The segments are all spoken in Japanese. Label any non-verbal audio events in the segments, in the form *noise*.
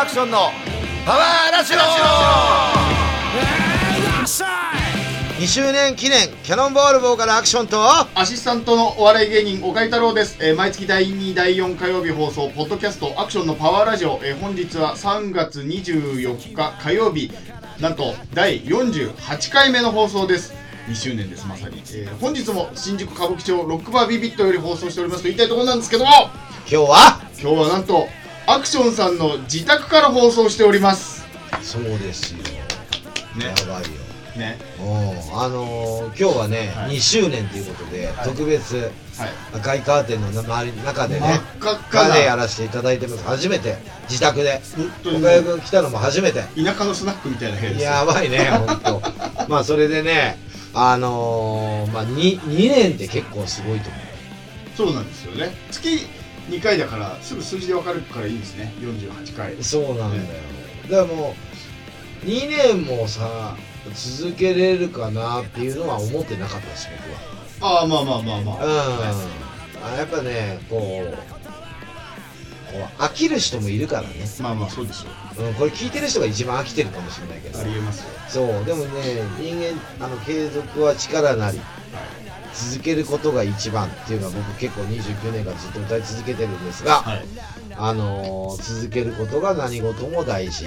アクションのパワーラジオ。2周年記念キャノンボールボーカルアクションとアシスタントのお笑い芸人岡井太郎です、えー毎月第2第4火曜日放送ポッドキャストアクションのパワーラジオ、えー本日は3月24日火曜日。なんと第48回目の放送です。2周年ですまさに、えー本日も新宿歌舞伎町ロックバービビットより放送しておりますと言いたいところなんですけども。今日は？今日はなんとアクションさんの自宅から放送しております。そうですよ。やばいよ。ね。うんあのー今日はね、はい。2周年ということで、はい。特別はい。赤いカーテンの周りの中でね真っでやらせていただいてます。初めて。自宅で。岡谷君来たのも初めて。田舎のスナックみたいな部屋ですよ。やばいね *laughs* 本当。まあそれでねあのー、まあ 2, 2年って結構すごいと思う。そうなんですよね。月2回だからすぐ数字で分かるからいいですね。48回。そうなんだよ、だからもう2年もさ続けれるかなっていうのは思ってなかったし僕は。ああまあまあまあまあ、うん、あやっぱねこう飽きる人もいるからね、まあまあそうでしょうん、これ聞いてる人が一番飽きてるかもしれないけど。うありえますよ。そうでもね人間あの継続は力なり続けることが一番っていうのは僕結構29年間ずっと歌い続けてるんですが、はい。あのー続けることが何事も大事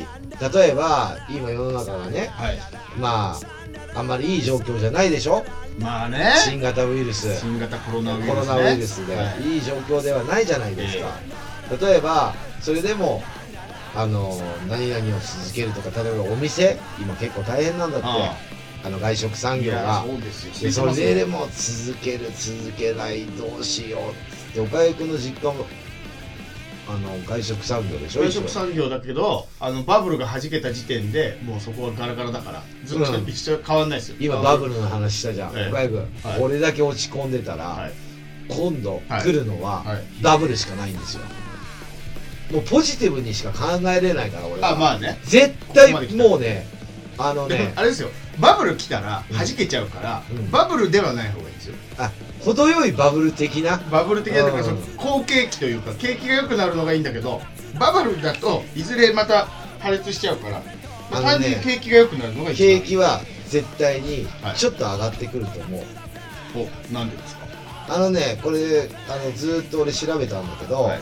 例えば今世の中がねはい。まああんまりいい状況じゃないでしょ？まあね。新型ウイルス。新型コロナウイルス、ね、コロナウイルスで、はい。い、い状況ではないじゃないですか、例えばそれでもあの何々を続けるとか例えばお店今結構大変なんだってああの外食産業がそれででも続ける続けないどうしようっつって岡谷君の実家もあの外食産業でしょ外食産業だけどあのバブルが弾けた時点でもうそこはガラガラだからずっとうん。一緒変わんないですよ。今バブル。の話したじゃん、ええ。岡谷君、はい。これだけ落ち込んでたら、はい。今度はい来るのははい。ダブルしかないんですよ。もうポジティブにしか考えれないから俺は。あまあね。絶こ対もうねあのねあれですよ。バブル来たらうん。弾けちゃうから、うん。バブルではない方がいいんですよ。あ程よいバブル的な？バブル的なというかうん。その好景気というか景気が良くなるのがいいんだけどバブルだといずれまた破裂しちゃうから、あのね単純に景気が良くなるのが一番景気は絶対にはい。ちょっと上がってくると思う、おなんでですか？あのねこれあのずーっと俺調べたんだけど、はい。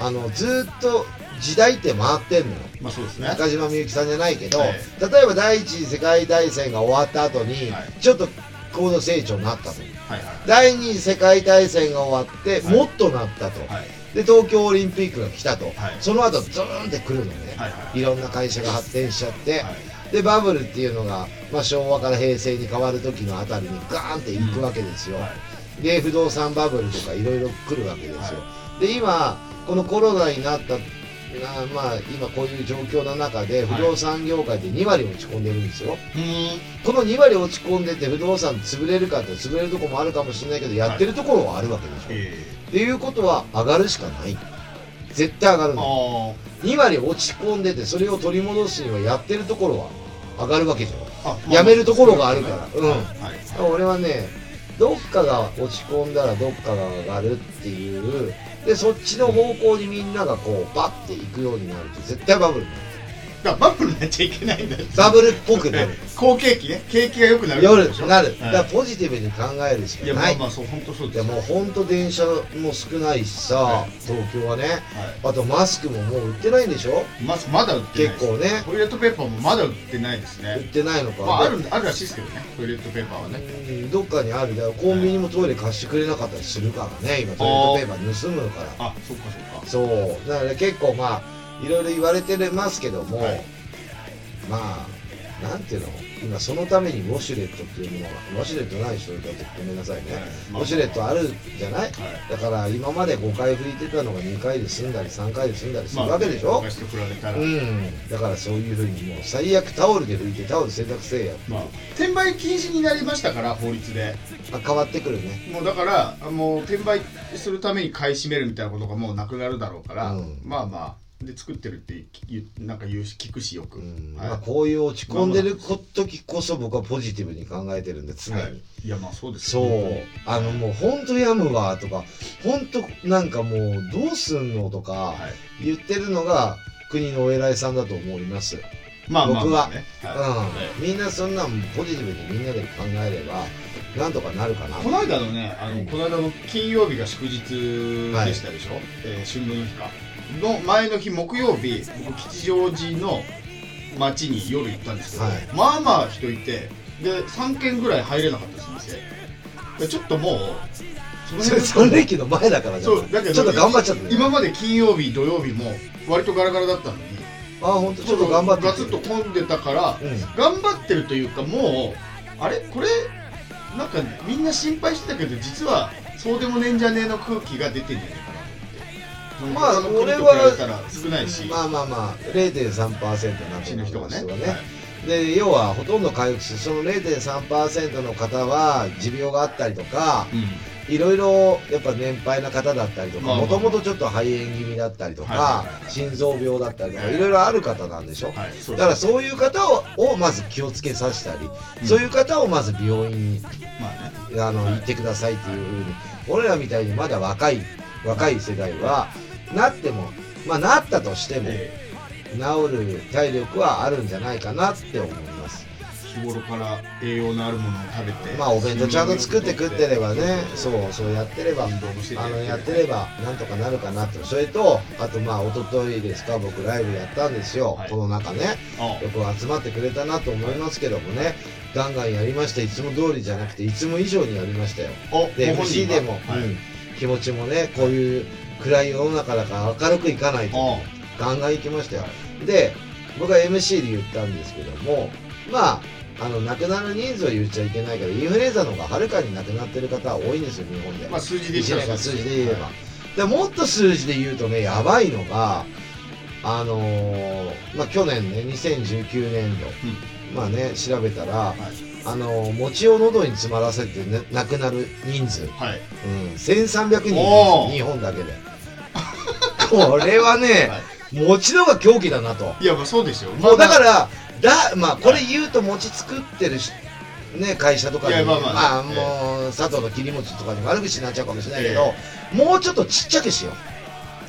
あのずーっと時代って回ってんのよ。まあそうですね。中島みゆきさんじゃないけど、はい。例えば第一次世界大戦が終わった後に、はい。ちょっと高度成長になったと。はいはい。第二次世界大戦が終わって、はい。もっとなったと、はい。で東京オリンピックが来たと、はい。その後ズーンって来るのね、はいはいい。ろんな会社が発展しちゃって、はい。でバブルっていうのが、まあ、昭和から平成に変わる時のあたりにガーンっていくわけですよ、はい。で不動産バブルとかいろいろ来るわけですよ、で今このコロナになったなまあ今こういう状況の中ではい。不動産業界で2割落ち込んでるんですよ、うーん。この2割落ち込んでて不動産潰れるかって潰れるとこもあるかもしれないけどやってるところはあるわけでしょ、えっていうことは上がるしかない。絶対上がるー、の。あ2割落ち込んでてそれを取り戻すにはやってるところは上がるわけじゃん。やめるところがあるから。うん。はい。俺はねどっかが落ち込んだらどっかが上がるっていうでそっちの方向にみんながこうバッていくようになると絶対バブルになる。だからバブルになっちゃいけないんだバブルっぽくなる。好景気ね。景気が良くなる夜なる、はい。だからポジティブに考えるしい。やまあかないまあそう本当そうですでもうほんと電車も少ないしさ、はい。東京はね。はあとマスクももう売ってないんでしょ？いまずまだ売ってない結構ね。トイレットペーパーもまだ売ってないです売っねてないのか、まああるあるらしいですけどね。トイレットペーパーはね。うんどっかにある。だからコンビニもトイレ貸してくれなかったりするからね。今トイレットペーパー盗むのから。あそっかそっか。そう。だから結構まあいろいろ言われてますけども、はい。まあなんていうの？今そのためにウォシュレットっていうものがウォシュレットない人だってごめんなさいね、はい。ウォシュレットあるじゃない、はい。だから今まで5回拭いてたのが2回で済んだり3回で済んだりするまあわけでしょ、昔と比べたら。うん。だからそういうふうにもう最悪タオルで拭いてタオル洗濯せえやまあ転売禁止になりましたから法律で。あ変わってくるね。もうだからもう転売するために買い占めるみたいなことがもうなくなるだろうから、うん。まあまあで作ってるってなんか言うし聞くしよく、まあ、こういう落ち込んでる時こそ僕はポジティブに考えてるんで常に、はいいやまあそうですそう。あのもう本当やむわとか本当なんかもうどうすんのとかはい。言ってるのが国のお偉いさんだと思います。まあまあ僕はまあね。は。うん。みんなそんなんポジティブにみんなで考えれば、なんとかなるかな。この間のねあの、うん。この間の金曜日が祝日でしたでしょ、えー春分の日かの前の日木曜日僕吉祥寺の街に夜行ったんですけど、はい。まあまあ人いてで3軒ぐらい入れなかったです店。でちょっともうそれ辺3連休の前だからじゃうだけどちょっと頑張っちゃった。ね。今まで金曜日土曜日も割とガラガラだったのにあ、ほんとちょっと頑張って。ガツッと混んでたからうん。頑張ってるというかもうあれ？これなんかみんな心配してたけど実はそうでもねえんじゃねえの空気が出てんじゃねえまあ俺は少ないし、まあまあまあ、0.3%な死ぬ人がね人がね。はいで、要はほとんど回復して、その0.3%の方は持病があったりとか、うんいろいろやっぱ年配な方だったりとか、もともとちょっと肺炎気味だったりとか、はいはいはい心臓病だったりとか、はいいろいろある方なんでしょ。はいだからそういう方ををまず気をつけさせたり、うんそういう方をまず病院にまあねあの、はい行ってくださいっていうふうに、俺らみたいにまだ若い、若い世代は、なっても、まあなったとしても、え治る体力はあるんじゃないかなって思います。ー日頃から栄養のあるものを食べてまあお弁当ちゃんと作って食ってればね、そそうう、そうやってれば、あの、やってればなんとかなるかなと。それと、あとまあ、一昨日ですか、僕ライブやったんですよ。はいこの中ね。あよく集まってくれたなと思いますけどもね、ガンガンやりました。いつも通りじゃなくて、いつも以上にやりましたよ。おで、MC が？でも、はいうん、気持ちもね、こういう暗い世の中だから明るくいかないと。あガンガン行きましたよは。で、僕は MC で言ったんですけども、まあ、あの、亡くなる人数は言っちゃいけないけど、インフルエンザの方がはるかに亡くなってる方は多いんですよ、日本で。まあ数字で1言ったら年間数字で言えば。はでもっと数字で言うとね、やばいのが、あのーまあ、去年ね、2019年度、まあね、調べたら、はいあのー餅を喉に詰まらせて、ね、亡くなる人数、はいうん、1300人日本だけで。これはね、は餅の方が狂気だなと。いいやまあそうですよ。もうだかまあ。ら、だ、まあ、これ言うと餅作ってるし、ね、会社とかに、まあまあ。まあ、もう、佐藤の切り餅とかに悪口になっちゃうかもしれないけど、もうちょっとちっちゃくしよ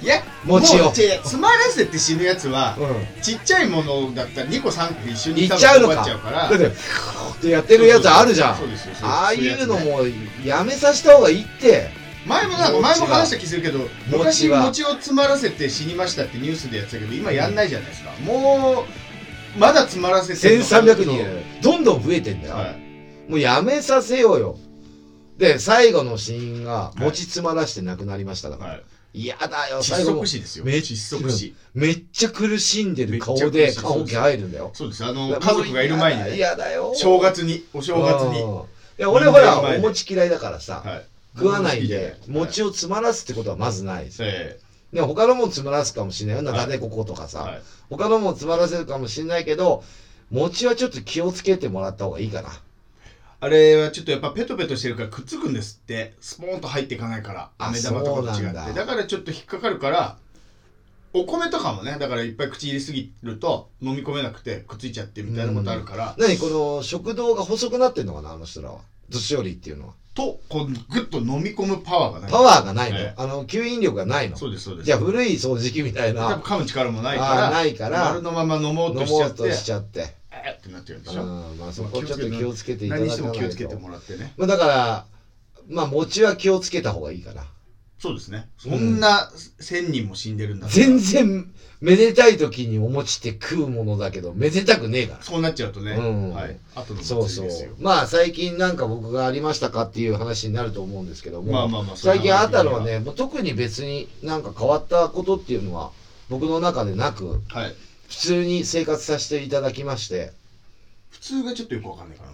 いや餅を詰まらせて死ぬやつはう。うん。ちっちゃいものだったら2個3個一緒にいっちゃうのか。終わっちゃうから。だって、ってやってるやつあるじゃん。ああいうのもやめさせた方がいいって。前もなんか前も話した気するけど昔餅を詰まらせて死にましたってニュースでやってたけど今やんないじゃないですか。もうまだ詰まらせてんのかな1300人。どんどん増えてんだよ。はい。もうやめさせようよ。で、最後の死因が、い。餅詰まらして亡くなりましただから。はい。嫌だよ、窒最後も息。死ですよ。めっ窒息死。めっちゃ苦しんでる顔で苦しい。棺桶入るんだよ。そうです。あの家族がいる前にね。嫌だよ。正月にお正月に。うん。いや、俺ほら、お餅嫌いだからさ、はい食わないんで、餅餅を詰まらすってことはまずないです。えで他のもん詰まらすかもしれないよ。はい。なでこことかさ、えはい。他のもん詰まらせるかもしれないけど、餅はちょっと気をつけてもらった方がいいかな。あれはちょっとやっぱペトペトしてるからくっつくんですって。スポーンと入っていかないから。あ飴玉とかと違って。だ。からちょっと引っかかるからお米とかもねだからいっぱい口入れすぎると飲み込めなくてくっついちゃってみたいなことあるから、何この食道が細くなってんのかなあの人らは。年寄りっていうのは。とこうグッと飲み込むパワーがない。パワーがないの、はいあの、吸引力がないの？そうですそうです。じゃあ古い掃除機みたいな。噛む力もないからないから丸のまま飲もう飲としちゃってもうとしちゃって。えーってなってるんでうしょ、ん、まあそこちょっと気をつけていただいと。しても気をつけてもらってね。まあだから、まあ餅は気をつけた方がいいかな。そうですね。そんな1000人も死んでるんだから。全然、めでたい時にお餅って食うものだけど、めでたくねえから。そうなっちゃうとね、うん。はい。後のそうそう祭りですよ。まあ最近なんか僕がありましたかっていう話になると思うんですけども、まあまあまあ最近あったのはね、もう特に別になんか変わったことっていうのは僕の中でなく、はい。普通に生活させていただきまして、普通がちょっとよくわかんないかな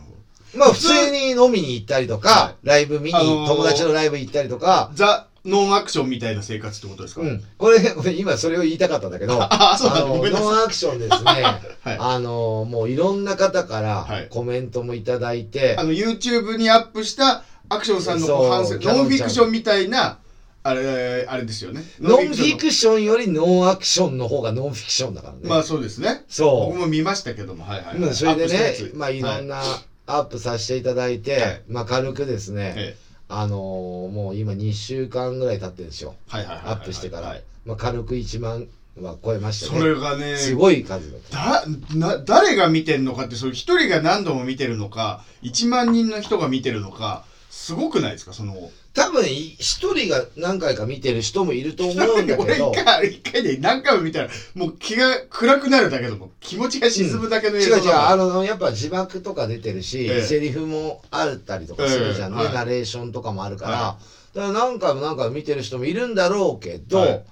まあ普通に飲みに行ったりとか、はライブ見に、あのー友達のライブ行ったりとか、ザ・ノンアクションみたいな生活ってことですか、うん。これ、*laughs* 今それを言いたかったんだけど、*laughs* ああそうだ。あの、ノンアクションですね、*laughs* はい。あの、もういろんな方かはい。らコメントもいただいて、あの YouTube にアップしたアクションさんの反省ノンフィクションみたいなあれあれですよね。ノンフィョクションよりノンアクションの方がノンフィクションだからね。まあそうですね。そ僕も見ましたけども。はいはい、う。うんそれでねつ、まあいろんなアップさせていただいて、はい。まあ軽くですね、えあのーもう今2週間ぐらい経ってるんですよ。アップしてから。はいまあ軽く1万は超えましたそね。れがね、すごい数だな、誰が見てんのかって、それ一人が何度も見てるのか、1万人の人が見てるのか、すごくないですか、その。多分、い一人が何回か見てる人もいると思うんだけ俺ど、*laughs* 一回、一回で何回も見たら、もう気が暗くなるだけでも、気持ちが沈むだけの映違う違う、像だからあの、やっぱ字幕とか出てるし、ええ。セリフもあったりとかするじゃん。ね、え。ナレーションとかもあるから、はだから何回も何回も見てる人もいるんだろうけど、はい。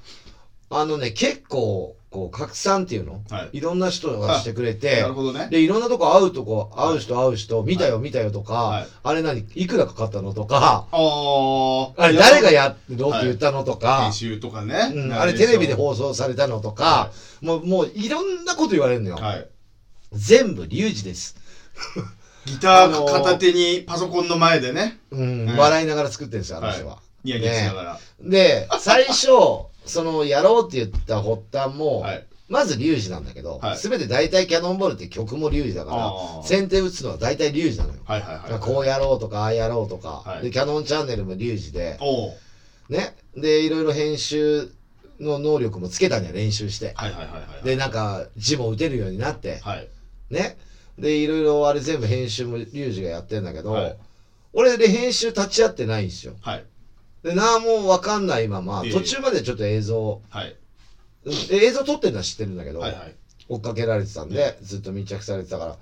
あのね、結構、こう、拡散っていうの、はい。いろんな人がしてくれてなる、ほどね。で、いろんなとこ会うとこ、はい会う人会う人、見たよ見たよとか、はい。あれ何、いくらかかったのとか、あれ誰がやってどうって言ったのとか。編、集とかね。うん、あれテレビで放放送されたのとかは、もう、もういろんなこと言われるのよ。はい。全部、リュウジです。*laughs* ギター片手にパソコンの前でね、うん、はい。笑いながら作ってるんですよ、あの人は。ニヤニヤしながら。で、最初、その、やろうって言った発端も、はい。まずリュウジなんだけどはい、すべ、て大体キャノンボールって曲もリュウジだかあら、ー先手打つのは大体リュウジなのよ。はいはいはい。こうやろうとか、ああやろうとか、はいで、キャノンチャンネルもリュウジで、ね。で、いろいろ編集の能力もつけたんや、練習して。はいはいはいはい。で、なんか、字も打てるようになって、はい。ね。で、いろいろあれ全部編集もリュウジがやってんだけど、はい俺で編集立ち会ってないんですよ。はい。で、なんもわかんないまま、ええ途中までちょっと映像、はい。うん映像撮ってるのは知ってるんだけど、はいはい。追っかけられてたんで、ずっと密着されてたから、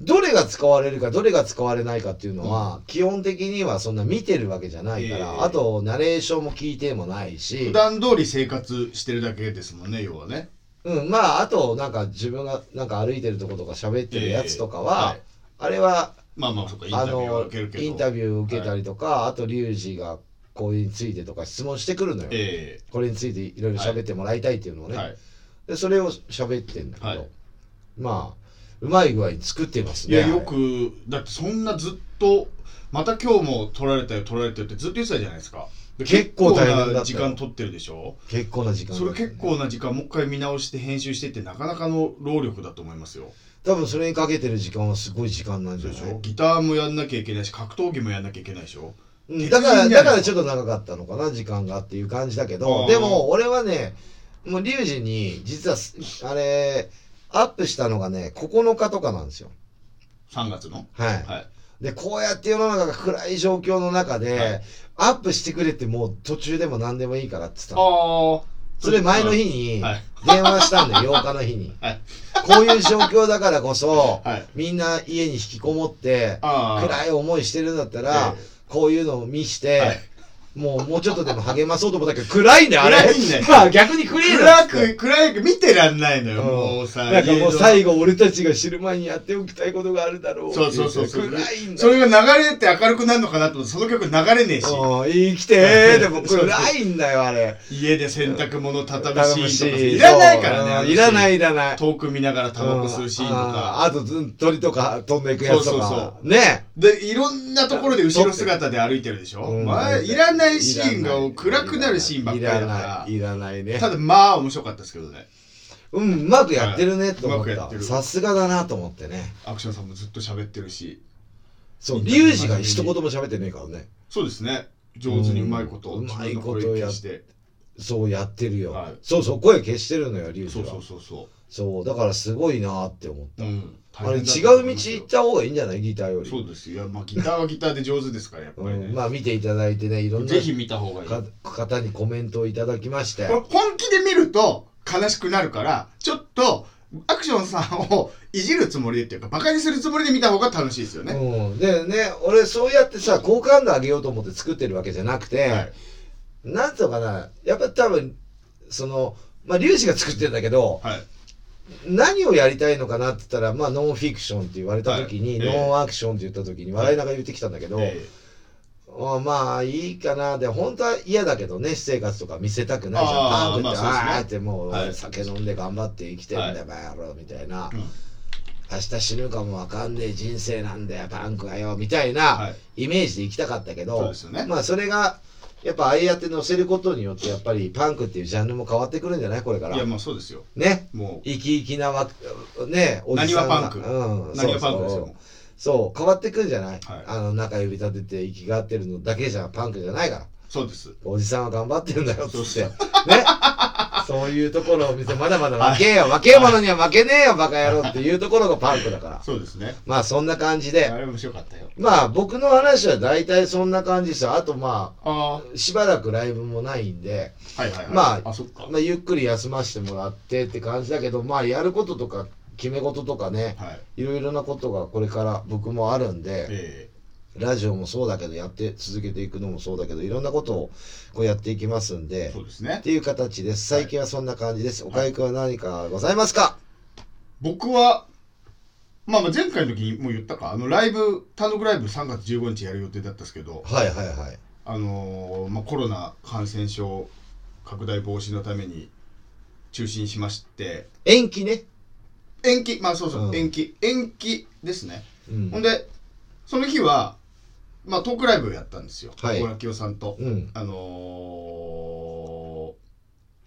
どれが使われるか、どれが使われないかっていうのは、基本的にはそんな見てるわけじゃないから、ええあと、ナレーションも聞いてもないし普、段通り生活してるだけですもんね、要はね。うん、まあ、あと、なんか自分がなんか歩いてるとことか喋ってるやつとかは、ええあれは、まあまあ、そっか、インあタビューはの受けるけど。インタビュー受けたりとか、あとリュウジがこれについてとか質問してくるのよ、えこれについていろいろ喋ってもらいたいっていうのをね、えはい。でそれを喋ってんだけど、はい。まあうまい具合に作ってますね。いや、よく、だってそんなずっと、また今日も撮られたよ、撮られたよってずっと言ってたじゃないですか。で結構大変な時間撮ってるでしょ？結構な時間だそれ結構な時間もう一回見直して編集してってなかなかの労力だと思いますよ。多分それにかけてる時間はすごい時間なんじゃない？でしょ？ギターもやんなきゃいけないし格闘技もやんなきゃいけないでしょ？うんだからだからちょっと長かったのかな時間がっていう感じだけあどー。でも俺はねもうリュウジに実はすあれアップしたのがね9日とかなんですよ。3月の？はい。はい。でこうやって世の中が暗い状況の中で、はい。アップしてくれってもう途中でも何でもいいからって言ってたの。ああそれ前の日にはい。電話したんだよ、*laughs* 8日の日に。はい。こういう状況だからこそ、はい。みんな家に引きこもって、暗い思いしてるんだったら、えこういうのを見して、はい。もうもうちょっとでも励まそうと思ったけど、暗いんだよ、あれ。暗いんだよまあ逆に暗いな暗く暗く見てらんないのよ、うん。もうさなんかもう最後俺たちが知る前にやっておきたいことがあるだろうそう。そうそうそう。暗いんだそよ。れが流れて明るくなるのかなと思ってその曲流れねえし。うん、生きてー。でも暗いんだよ、あれ。家で洗濯物畳むシーンとかし。いらないからねいらないいらない。遠く見ながらタバコ吸うシーンとうん。かあとず鳥とか飛んでいくやつとか。そうそうね。でいろんなところで後ろ姿で歩いてるでしょ、うん。まあ、いらないシーンが暗くなるシーンばっかりだからいらないいらないねただまあ面白かったですけどねうんうまくやってるねと思ったさすがだなと思ってねアクションさんもずっと喋ってるしそうリュウジが一言も喋ってねえからねそうですね上手にうまいこと、うんうまいことや消してそうやってるよ、はいそうそう声消してるのよリュウジそうそうそうそそうだからすごいなって思っう、うん、た、あれ違う道行った方がいいんじゃない？ギターより。そうですよ。まあギターはギターで上手ですからやっぱりね、うん、まあ見ていただいてねいろんなぜひ見た方がいい。か方にコメントをいただきまして。これ本気で見ると悲しくなるからちょっとアクションさんをいじるつもりでっていうかバカにするつもりで見た方が楽しいですよね、うん、でね俺そうやってさ好感度上げようと思って作ってるわけじゃなくて、はい。なんつうのかな。やっぱ多分そのまあ粒子が作ってるんだけどはい何をやりたいのかなって言ったらまあノンフィクションって言われた時に、はい。ええノンアクションって言った時に笑いながら言ってきたんだけど、まあいいかな。で本当は嫌だけどね私生活とか見せたくないじゃん。パンクって、まあね。あーってもう、はい。酒飲んで頑張って生きてんだよ、はい。バみたいな、うん。明日死ぬかもわかんねえ人生なんだよパンクはよみたいな、はい。イメージで行きたかったけどね。まあそれがやっぱああやって載せることによってやっぱりパンクっていうジャンルも変わってくるんじゃない？これから。いやまあそうですよ。ね。も生き生きなわねおじさんが。何はパンク。うん、う。何がパンクですよ。そう。そうそう変わってくるんじゃない、はい。あの中指立てて息が合ってるのだけじゃパンクじゃないからそうです。おじさんは頑張ってんだよっつって。ね。そういうところを見て、まだまだ負けよ、負けえ者には負けねえよ、バカ野郎っていうところがパンクだから。そうですね。まあそんな感じで。あれ面白かったよ。まあ僕の話は大体そんな感じですよ。あとまああ、しばらくライブもないんで、あはいはいはい。まああそっか。まあゆっくり休ませてもらってって感じだけど、まあやることとか決め事とかね、はい。いろいろなことがこれから僕もあるんで、えラジオもそうだけど、やって続けていくのもそうだけど、いろんなことをこうやっていきますんえで、そうですね。っていう形です。最近はそんな感じです。おかゆくんは何かございますか？僕はまあまあ前回の時にもう言ったか。あのライブ単独ライブ3月15日やる予定だったんですけどはいはいはい。あのーまあ、コロナ感染症拡大防止のために中止にしまして。延期ね。延期。まあそうそう、うん。延期。延期ですね、うん。ほんでその日はまあトークライブをやったんですよ。はい。小倉清さんと、うん。あのー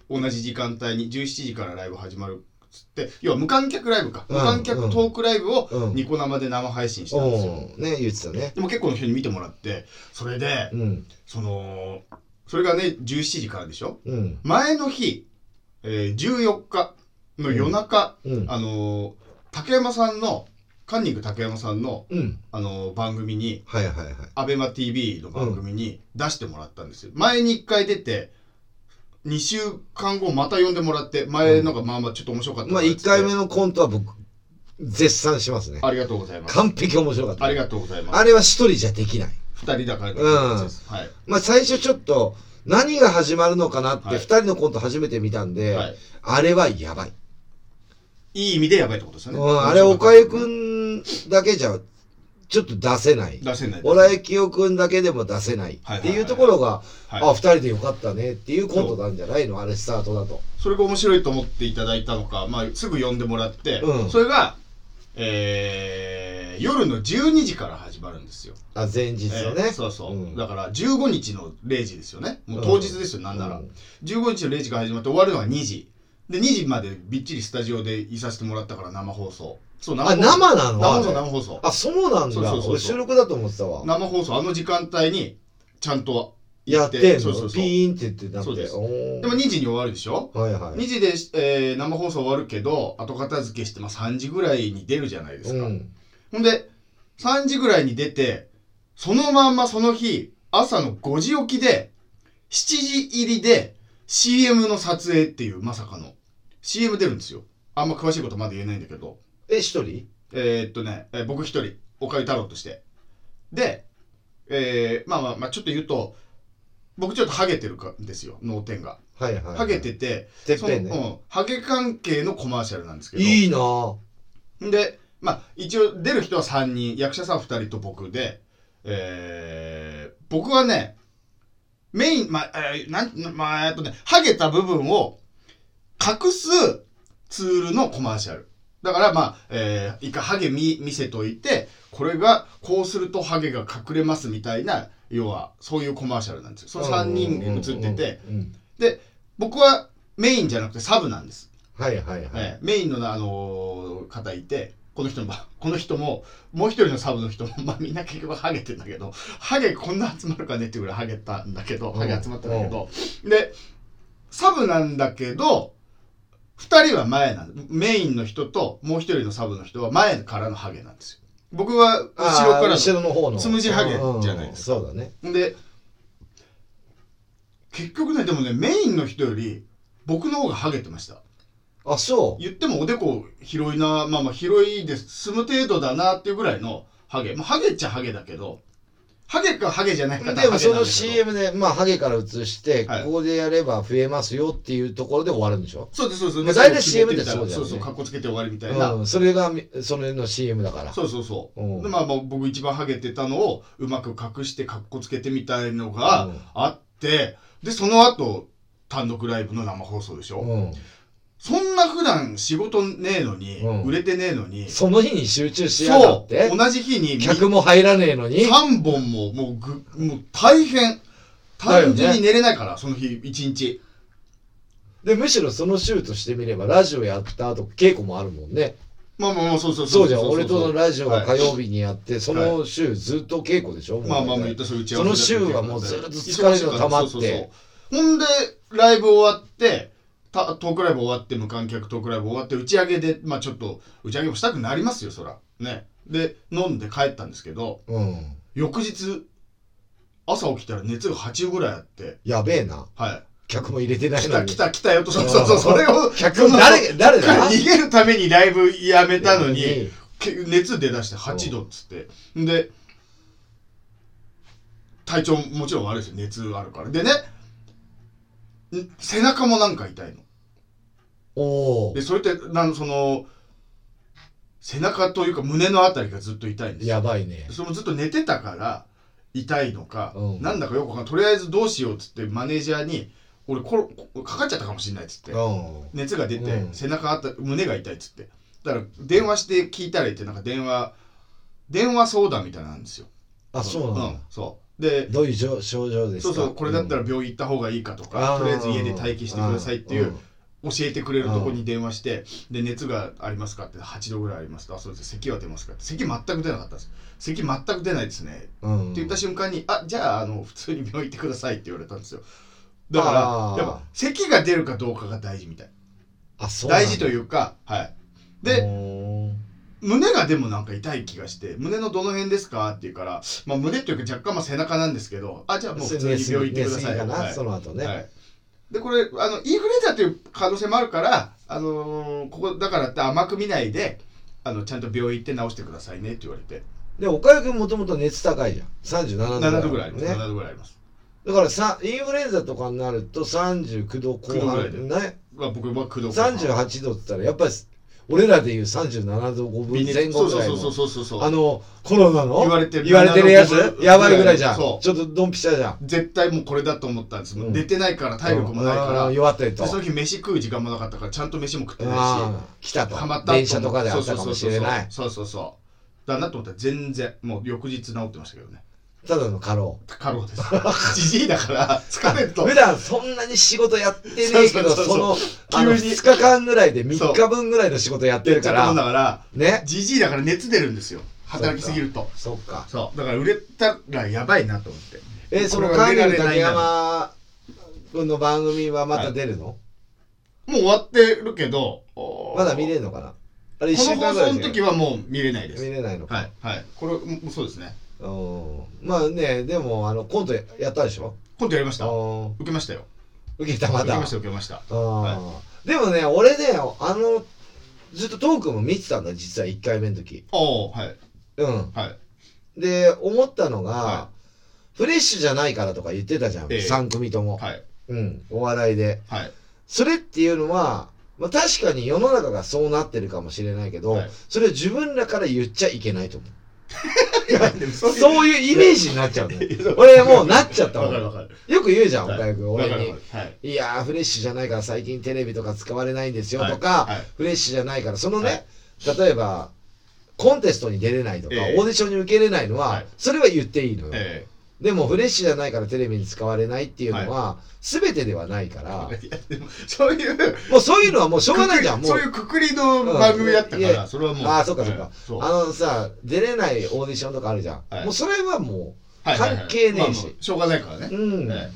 同じ時間帯に17時からライブ始まるっつって。要は無観客ライブか、うん。無観客トークライブをうん。ニコ生で生配信したんですよ、おーね、言ってたね。でも結構の人に見てもらって。それで、うん。そのそれがね17時からでしょ。うん。前の日、えー、14日の夜中、うん。あのー竹山さんのカンニング竹山さんの、うん。あのー番組にはいはいはい。アベマ t v の番組に出してもらったんですよ、前に1回出て2週間後また呼んでもらって前のがまあまあちょっと面白かったまあ1回目のコントは僕、絶賛しますね。ありがとうございます完璧面白かった。ありがとうございますあれは一人じゃできない。2人だからできるやつです、はいまあ最初ちょっと、何が始まるのかなってはい二人のコント初めて見たんで、はいあれはやばい。いい意味でやばいってことですよね、うん、あれ、岡井くんだけじゃ、ちょっと出せない。出せない小良清くんだけでも出せないっていうところが、はいあ、二人でよかったねっていうコントなんじゃないのあれスタートだと。それが面白いと思っていただいたのか、まあ、すぐ呼んでもらって、うんそれが、えー夜の12時から始まるんですよ。あ、前日のね。えーそうそう、んだから15日の0時ですよね。もう当日ですよ、なんなら。うん15日の0時から始まって終わるのが2時。で、2時までびっちりスタジオでいさせてもらったから生放送。そう、あ、生なの？生放送、生放送。あ、そうなんだ。そうそうそうそう俺収録だと思ってたわ。生放送、あの時間帯にちゃんとやってんそうそうそうのピーンって言ってなって。そうですおーでも2時に終わるでしょ？はいはい。2時で、えー生放送終わるけど後片付けして、まあ、3時ぐらいに出るじゃないですか、うん。ほんで3時ぐらいに出てそのまんまその日朝の5時起きで7時入りで CM の撮影っていうまさかの CM 出るんですよ。あんま詳しいことまだ言えないんだけど。え、一人？えーっとね、えー僕一人。岡井太郎として。で、えーまあまあまあちょっと言うと僕ちょっとハゲてるかんですよ脳天が。はいはいはい。ハゲてててっぺんね。うん、ハゲ関係のコマーシャルなんですけど。いいな。ぁ。でまあ一応出る人は3人役者さん2人と僕でえー、僕はねメインまあ、えーなんまあえっとねハゲた部分を隠すツールのコマーシャル。だからまあ、えー、一回ハゲ見見せといてこれがこうするとハゲが隠れますみたいな要はそういうコマーシャルなんですよ。その3人映ってて。で僕はメインじゃなくてサブなんです。はいはいはい。ええメインの、あのー方いてこの人も *laughs* この人ももう一人のサブの人も、*laughs* まあ、みんな結局ハゲてんだけどハゲこんな集まるかねっていうぐらいハゲたんだけどうんハゲ集まったんだけど、でサブなんだけど2人は前なんメインの人ともう一人のサブの人は前からのハゲなんですよ僕は後ろから後ろの方の。つむじハゲじゃないですかうんそうだね。ので結局ねでもねメインの人より僕の方がハゲてましたあ、そう。言ってもおでこ広いなまあまあ広いです済む程度だなっていうぐらいのハゲまあハゲっちゃハゲだけどハゲかハゲじゃないかでもその CM で、まあ、ハゲから映して、はい。ここでやれば増えますよっていうところで終わるんでしょ？そうですそうです。まあ大体 CM ってそうだよね。そうそうかっこつけて終わりみたいな、うん、それがみ、それの CM だから。そうそうそう、うん。でまあまあ僕一番ハゲてたのをうまく隠してかっこつけてみたいのがうん。あって、でその後単独ライブの生放送でしょ、うん。そんな普段仕事ねえのに、うん。売れてねえのにその日に集中しやがそって。う、同じ日に客も入らねえのに。3本ももうぐもう大変。単純に寝れないから、その日一日。で、むしろその週としてみれば、ラジオやった後、稽古もあるもんね。まあまあまあそうそうそうじゃんそう俺とのラジオが火はい。曜日にやって、その週ずっと稽古でしょ、まあまあまあ言ったそれ打ち合わせその週はもうずっと疲れが溜まって。そうそうそう。ほんでライブ終わってたトークライブ終わって無観客トークライブ終わって打ち上げでまあちょっと打ち上げもしたくなりますよそら。ね。で飲んで帰ったんですけどうん。翌日朝起きたら熱が8ぐらいあって。やべえな。はい。客も入れてないのに。来た来た来たよとそうそうそうそれを客誰誰だ逃げるためにライブやめたのに熱出だして8度っつって。で体調もちろん悪いですよ。熱あるから。でねん背中もなんか痛いの。おおでそれってなんその背中というか胸のあたりがずっと痛いんですよ。やばいね。それもずっと寝てたから痛いのか、うん。なんだかよくわかんない。とりあえずどうしようっつってマネージャーに俺コロかかっちゃったかもしれないっつってうん。熱が出て、うん。背中あった胸が痛いっつって。だから電話して聞いたらいいってなんか電話電話相談みたいなんですよ。あそうなんだ、ん、そうでどういう症症状ですか？そうそうこれだったらうん病院行った方がいいかとか、とりあえず家で待機してくださいっていう、教えてくれるとこに電話して、で熱がありますかって8度ぐらいありますとあそうです。咳は出ますかって。咳全く出なかったです。咳全く出ないですね。うん、うんって言った瞬間に、あじゃああの普通に病院行ってくださいって言われたんですよ。だからやっぱ咳が出るかどうかが大事みたい。あそう大事というかはい。で胸がでもなんか痛い気がして胸のどの辺ですかって言うから、まあ、胸っていうか若干まあ背中なんですけどあじゃあもう普通に病院行ってくださいはい。その後ね、はい、でこれあのインフルエンザという可能性もあるから、あのーここだからって甘く見ないであのちゃんと病院行って治してくださいねって言われて。で岡井君もともと熱高いじゃん。37度7度ぐらいあります、ね7度ぐらいあります。だからさインフルエンザとかになると39度後9半ね。まあ僕は工藤38度って言ったらやっぱり俺らでいう37度5分前後ぐらいのそうそうそうあのコロナの言われてる言われてるやつ7度やばいぐらいじゃん。ちょっとドンピシャじゃん。絶対もうこれだと思ったんです、うん。出てないから体力もないから、うん。弱ってると。でその日飯食う時間もなかったからちゃんと飯も食ってないし。来たと。ハマった電車とかであったかもしれない。そうそうそうだなと思ったら全然もう翌日治ってましたけどねただの過労。過労です。じじいだから疲れると。普段そんなに仕事やってねえけどその急にあの2日間ぐらいで3日分ぐらいの仕事やってるかちょっともんだらからね。じじいだから熱出るんですよ。働きすぎると。そっか。そう。だから売れたらやばいなと思って。えそのカーネル竹山君の番組はまた出るの、もう終わってるけどまだ見れるのかな？あれ1こ週の放送の間ぐらい？しか時はもう見れないです。見れないのか、はい。はい。これもそうですね。うんまあねでもあのコントやったでしょ？コントやりました。うん。受けましたよ。受けたまだ。受けました受けました。うん。はでもね俺ねあのずっとトークも見てたんだ実は1回目の時。おおはい。うん。はい。で思ったのが、はフレッシュじゃないからとか言ってたじゃん、ええ。3組とも、はい。うん。お笑いで。はい。それっていうのは、まあ、確かに世の中がそうなってるかもしれないけど、はい。それを自分らから言っちゃいけないと思うそういうそういうイメージになっちゃうの俺もうなっちゃったもん。よく言うじゃんはい。岡井君俺にい。いやーフレッシュじゃないから最近テレビとか使われないんですよはいとか、はい。フレッシュじゃないから。そのね、例えばコンテストに出れないとか、ええ。オーディションに受けれないのは、はい。それは言っていいのよ、えでもフレッシュじゃないからテレビに使われないっていうのは、全てではないから、え *laughs* いやでもそういうもうそういうのはもうしょうがないじゃんもう。そういうくくりの番組だったから。それはもう。ああそっかそっか。あのさ出れないオーディションとかあるじゃん、はい。もうそれはもはいはいはい。関係ねえし。しょうがないからね。う、うんえ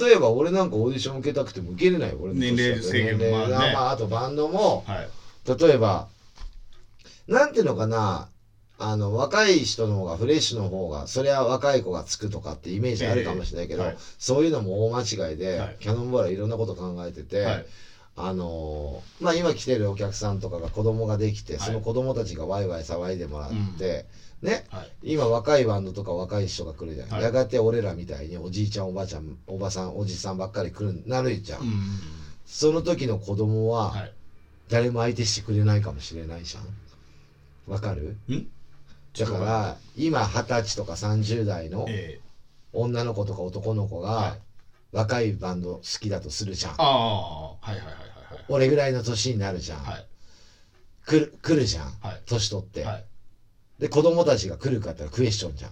例えば俺なんかオーディション受けたくても受けれないよ俺の年年齢制限もあまあ、あとバンドも。えはい。例えばなんていうのかなあの若い人の方がフレッシュの方がそりゃ若い子がつくとかってイメージあるかもしれないけど、ええはいそういうのも大間違いで、はい。キャノンボールはいろんなこと考えてて、はい。あのーまあ今来てるお客さんとかが子供ができて、はい。その子供たちがワイワイ騒いでもらって、ね。はい。今若いバンドとか若い人が来るじゃん、はい。やがて俺らみたいにおじいちゃんおばあちゃんおばさんおじさんばっかり来るなるじゃん、うん。その時の子供ははい。誰も相手してくれないかもしれないじゃん。わかる？ん？だから今二十歳とか30代のええ。女の子とか男の子はが若いバンド好きだとするじゃん。ああはいはいはい俺ぐらいの年になるじゃん、はい。はい来る来るじゃん。はい。年取って、はい。で子供たちが来るかってクエスチョンじゃん、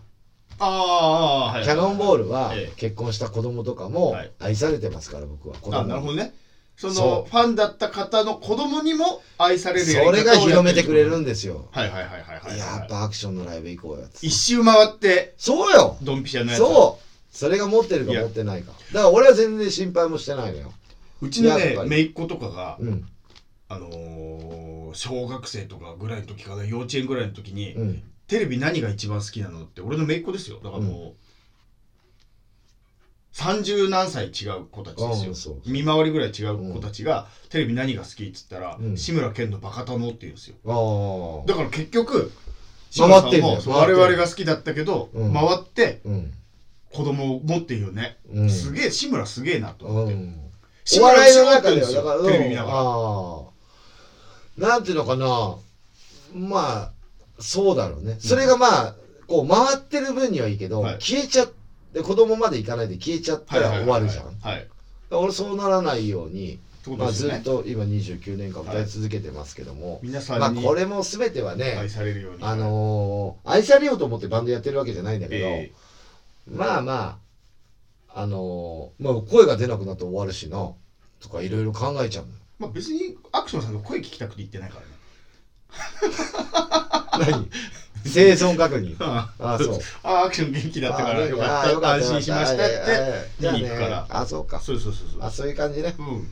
ああはいキャノンボールはええ。結婚した子供とかもはい。愛されてますから僕は。子供あなるほどねそのそファンだった方の子供にも愛されるやり方をそれが広めてくれるんですよ。はいはいはいはいはいやっぱアクションのライブ行こうよっつって。一周回って。そうよ。ドンピシャのやつ。そう。それが持ってるか持ってないか。だから俺は全然心配もしてないのよ。うちのやっぱり。ね姪っ子とかが、うん。あのー小学生とかぐらいの時かな幼稚園ぐらいの時に、うん。テレビ何が一番好きなのって俺の姪っ子ですよ。だからもう、30何歳違う子たちですよ。見回りぐらい違う子たちが、テレビ何が好きっつったら、うん。志村けんのバカ殿って言うんですよ。ああ。だから結局回ってんだよ。志村さんも我々が好きだったけど、うん。回ってうん。子供を持ってるよね、うん。すげえ志村すげえなとう思って、お笑いの中では、だから、うん。テレビ見ながら。なんていうのかな。まあ、そうだろうね。それがまあ、こう回ってる分にはいいけど、はい。消えちゃって、子供まで行かないで消えちゃったら終わるじゃん。はい。はい俺そうならないように、ってことまあ、ずっと今29年間歌い続けてますけども、皆さまあこれも全てはね、愛されるように、あのー愛されようと思ってバンドやってるわけじゃないんだけど、えまあまあ、あのーまあ声が出なくなって終わるしな、とかいろいろ考えちゃうの。まあ、別にアクションさんの声聞きたくて言ってないからね。何？生存確認。*laughs* ああ。そう。あアクション元気だったからあよかった。安心しましたって見に行くから。ね、あ、そうか。そうそうそうそう。あ、そういう感じね。うん。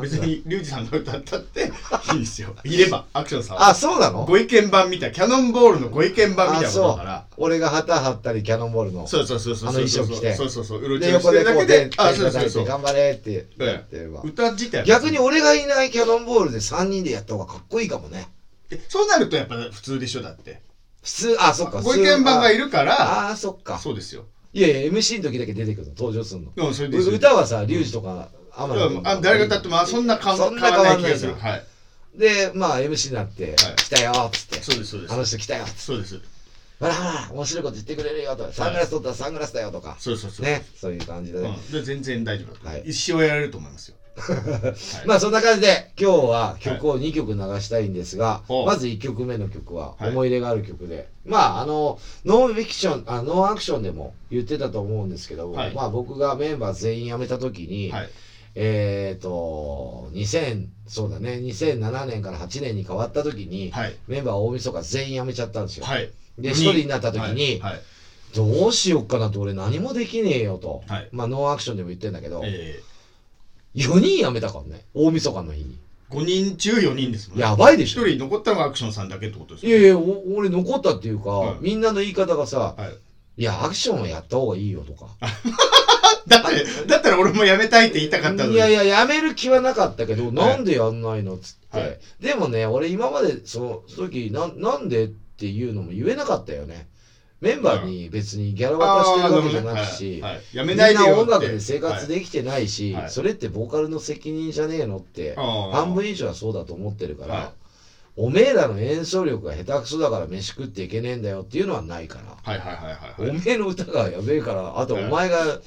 別にリュウジさんの歌ったって *laughs* いいですよ。いればアクションさんは。あ、そうなの？ご意見版みたいキャノンボールのご意見版みたいなことだから。俺が旗張ったり、キャノンボールの。そうそうそうそうあの衣装着て。そうそうそう。うろちで、ょろしてあそうそう手そう頑張れってやってれば。歌自体は逆に俺がいないキャノンボールで3人でやった方がかっこいいかもね。えそうなるとやっぱ普通でしょだって普通、あ、そっか。ご意見版がいる。るからああ、そっか。そうですよ。いやいや、MC の時だけ出てくるの、登場するの。うんそれで歌はさ、リュウジとか、あ誰が歌ってもあそんな変わそんない気がする。はい。で、まあ MC になって、来たよつって。そうですそうです。あの人来たよっつって。そうです。ほらほら、面白いこと言ってくれるよとか、サングラス取ったらサングラスだよとか。そうそうそう。ね、そういう感じでで全然大丈夫だ一生やれると思いますよ。はい *laughs* まあそんな感じで今日は曲を2曲流したいんですが、おまず1曲目の曲ははい。思い入れがある曲で、まああのノーフィクションあノーアクションでも言ってたと思うんですけども、はい。まあ僕がメンバー全員辞めた時に、はい。えっ、と2000そうだね。2007年から8年に変わった時に、はい。メンバー大晦日全員辞めちゃったんですよ、はい。で1人になった時に、はいはい。どうしよっかなって俺何もできねえよと、はい。まあノーアクションでも言ってんだけど、え4人辞めたからね。大晦日の日に。ー、5人中4人ですもんね。やばいでしょ。1人残ったのがアクションさんだけってことですいやいや、お俺残ったっていうか、うんみんなの言い方がさ、はい。いや、アクションはやった方がいいよとか。*laughs* だってだったら俺もやめたいって言いたかったのに。いやいや、やめる気はなかったけど、なんでやんないのっつって。はい。でもね、俺今までその時な、なんでっていうのも言えなかったよね。メンバーに別にギャラ渡してるわけじゃなくし、はいはい。やみんめないでよって。な音楽で生活できてないし、はいそれってボーカルの責任じゃねえのって、はい半分以上はそうだと思ってるから、はい。おめえらの演奏力が下手くそだから飯食っていけねえんだよっていうのはないから。おはいめえの歌がやべえから、あとお前が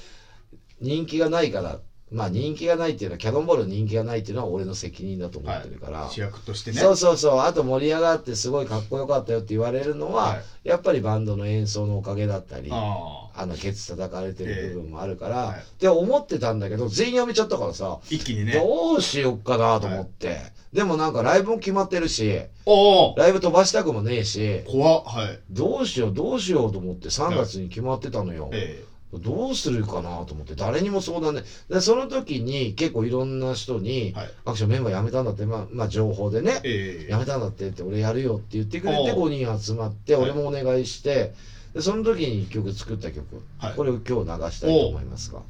人気がないから、まあ人気がないっていうのは、キャノンボールの人気がないっていうのは俺の責任だと思ってるから、主役としてね。そうそうそう、あと盛り上がってすごいかっこよかったよって言われるのは、はい。やっぱりバンドの演奏のおかげだったり、ああの、ケツ叩かれてる部分もあるから、ええはい。って思ってたんだけど、全員辞めちゃったからさ、ー一気にね。どうしよっかなと思って、でもなんかライブも決まってるし、ライブ飛ばしたくもねえし、怖っ。はい。どうしようどうしようと思って3月に決まってたのよ。えどうするかなと思って誰にも相談ででその時に結構いろんな人にえはい「アクションメンバー辞めたんだって」まあ、まあ情報でねええ。辞めたんだってって俺やるよって言ってくれておう。5人集まってはい。俺もお願いしてでその時に1曲作った曲はい。これを今日流したいと思いますが。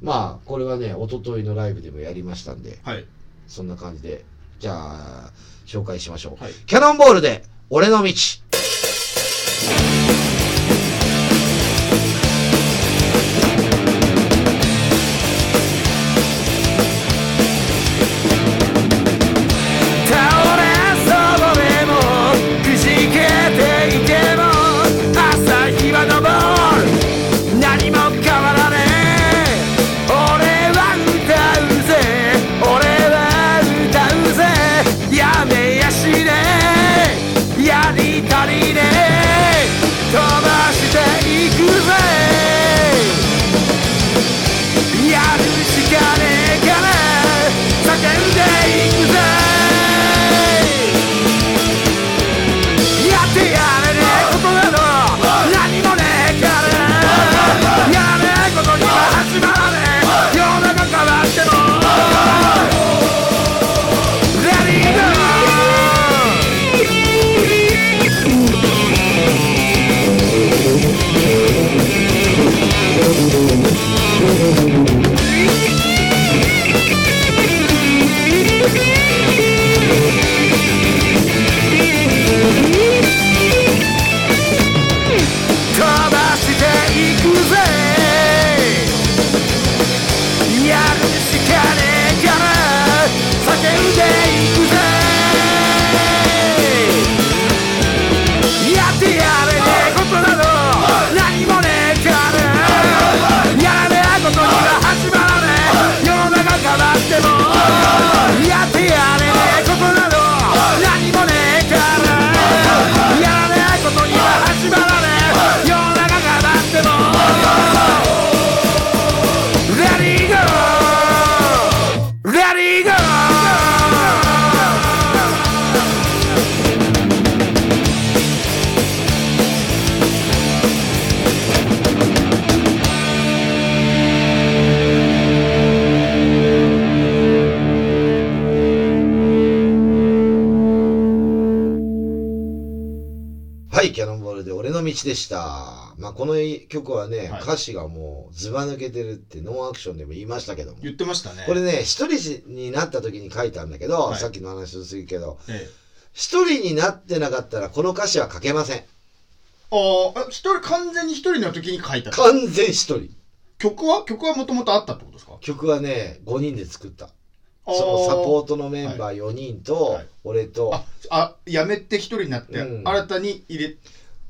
まあこれはね一昨日のライブでもやりましたんではい。そんな感じでじゃあ紹介しましょう。はい。キャノンボールで「俺の道」道でした。まあ、この曲はね、はい歌詞がもうずば抜けてるってノンアクションでも言いましたけども。言ってましたね。これね、一人になった時に書いたんだけど、はいさっきの話をするけど、ええ。一人になってなかったらこの歌詞は書けません。ああ、一人、完全に一人の時に書いた。完全一人。曲は？曲はもともとあったってことですか？曲はね、5人で作った。そのサポートのメンバー4人と、はい俺と、あ、あ、やめて一人になって、うん新たに入れ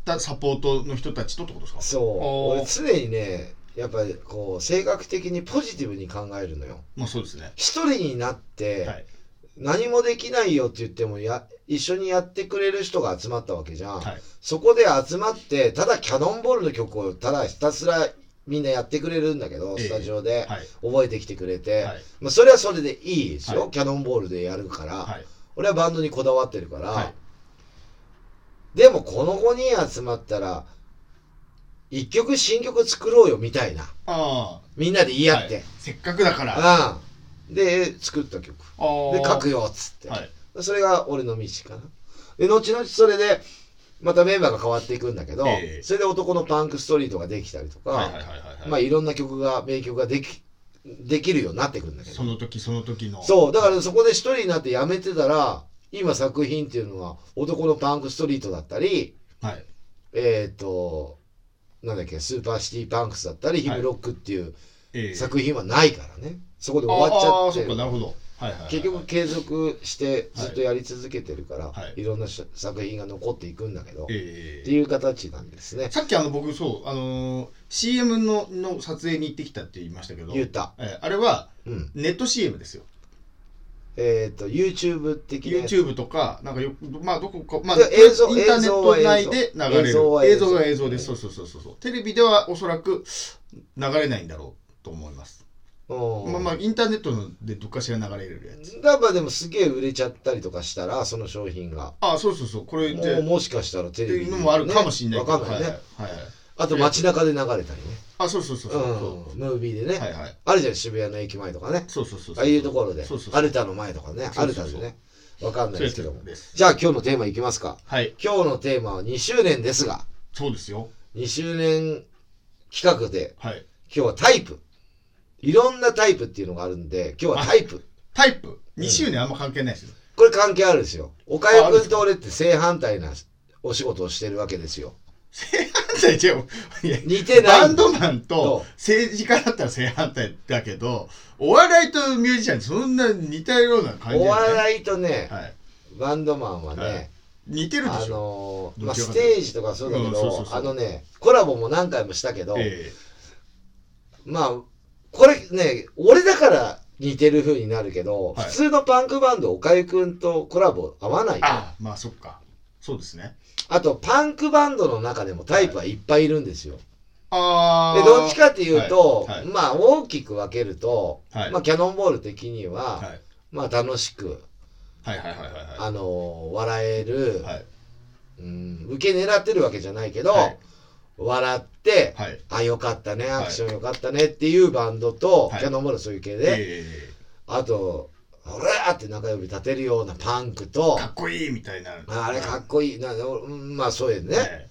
たサポートの人たちとってことですかそう。常にね、やっぱりこう、性格的にポジティブに考えるのよ。まあそうですね。一人になって、はい。何もできないよって言ってもや、一緒にやってくれる人が集まったわけじゃん。はい。そこで集まって、ただキャノンボールの曲をただひたすらみんなやってくれるんだけど、ええスタジオではい。覚えてきてくれて、はい。まあ、それはそれでいいですよ、はいキャノンボールでやるから、はい。俺はバンドにこだわってるから、はいでもこの5人集まったら、一曲新曲作ろうよみたいな。あみんなで言いあ。合って。はいせっかくだから。うん。で、作った曲。で、書くよっつって。はい。それが俺の道かな。で、後々それで、またメンバーが変わっていくんだけど、ええそれで男のパンクストリートができたりとか。まあいろんな曲が、名曲ができ、できるようになってくるんだけど。その時その時の。そう、だからそこで一人になってやめてたら、今作品っていうのは男のパンクストリートだったり、はい。えっ、と、なんだっけ、スーパーシティパンクスだったり、ヒはいムロックっていうええ作品はないからね。そこで終わっちゃってるなるほど。はいはいはいはい。結局継続してずっとやり続けてるから、はいい、ろんなし作品が残っていくんだけど、ええっていう形なんですね。さっきあの僕そう、あのー CM のの撮影に行ってきたって言いましたけど、言った。えーあれはうん。ネット CM ですよ。えっ、と、YouTube 的なやつ。YouTube とか、なんかよまあどこか、まあ、で映像インターネット内で流れる。映像は映像映像です。そうそうそうそう。テレビではおそらく流れないんだろうと思います。うんまあまあ、インターネットでどっかしら流れるやつ。だからでもすげえ売れちゃったりとかしたら、その商品が。あそうそうそう。これで、もうもしかしたらテってレビにいうのもあるかもしれないけど。わかんないね。はいはい。あと街中で流れたりね。あ、そうそうそうそう。うん。ムービーでね。はいはい。あるじゃん、渋谷の駅前とかね。そうそうそうそう。ああいうところでそうそう。そうアルタの前とかね。アルそうそうそうタでね。わかんないですけども。です。じゃあ今日のテーマいきますか。はい。今日のテーマは2周年ですが、そうですよ。2周年企画で、はい。今日はタイプ。いろんなタイプっていうのがあるんで、今日はタイプ。タイプ？2周年あんま関係ないですよ。これ関係あるんですよ。岡谷君と俺って正反対なお仕事をしてるわけですよ。*laughs* 違う違う。いや似てない。バンドマンそと政治家だったら正反対だけど、お笑いとミュージシャンそんな似たような感じおじゃない？笑いとね、はい。バンドマンはね、はい。似てるであしょ？のーまあ、ステージとかそうだけどあのね、コラボも何回もしたけど、えまあ、これね、俺だから似てる風になるけど、はい。普通のパンクバンド、おかゆくんとコラボ合わないあまあそっか。そうですね。あと、パンクバンドの中でもタイプはいっぱいいるんですよ。ああ。で、どっちかっていうと、はいはいまあ、大きく分けると、はいまあ、キャノンボール的には、はい。まあ、楽しく、はいはいはいはいはあのー笑える。うん、受け狙ってるわけじゃないけど、はい笑って、はい。あ、よかったね、アクションよかったねっていうバンドと、はいキャノンボールそういう系で、えあと、おらーって中指立てるようなパンクとえ、かっこいいみたいな。ああれかっこいいな、うんまあそういうね、ね。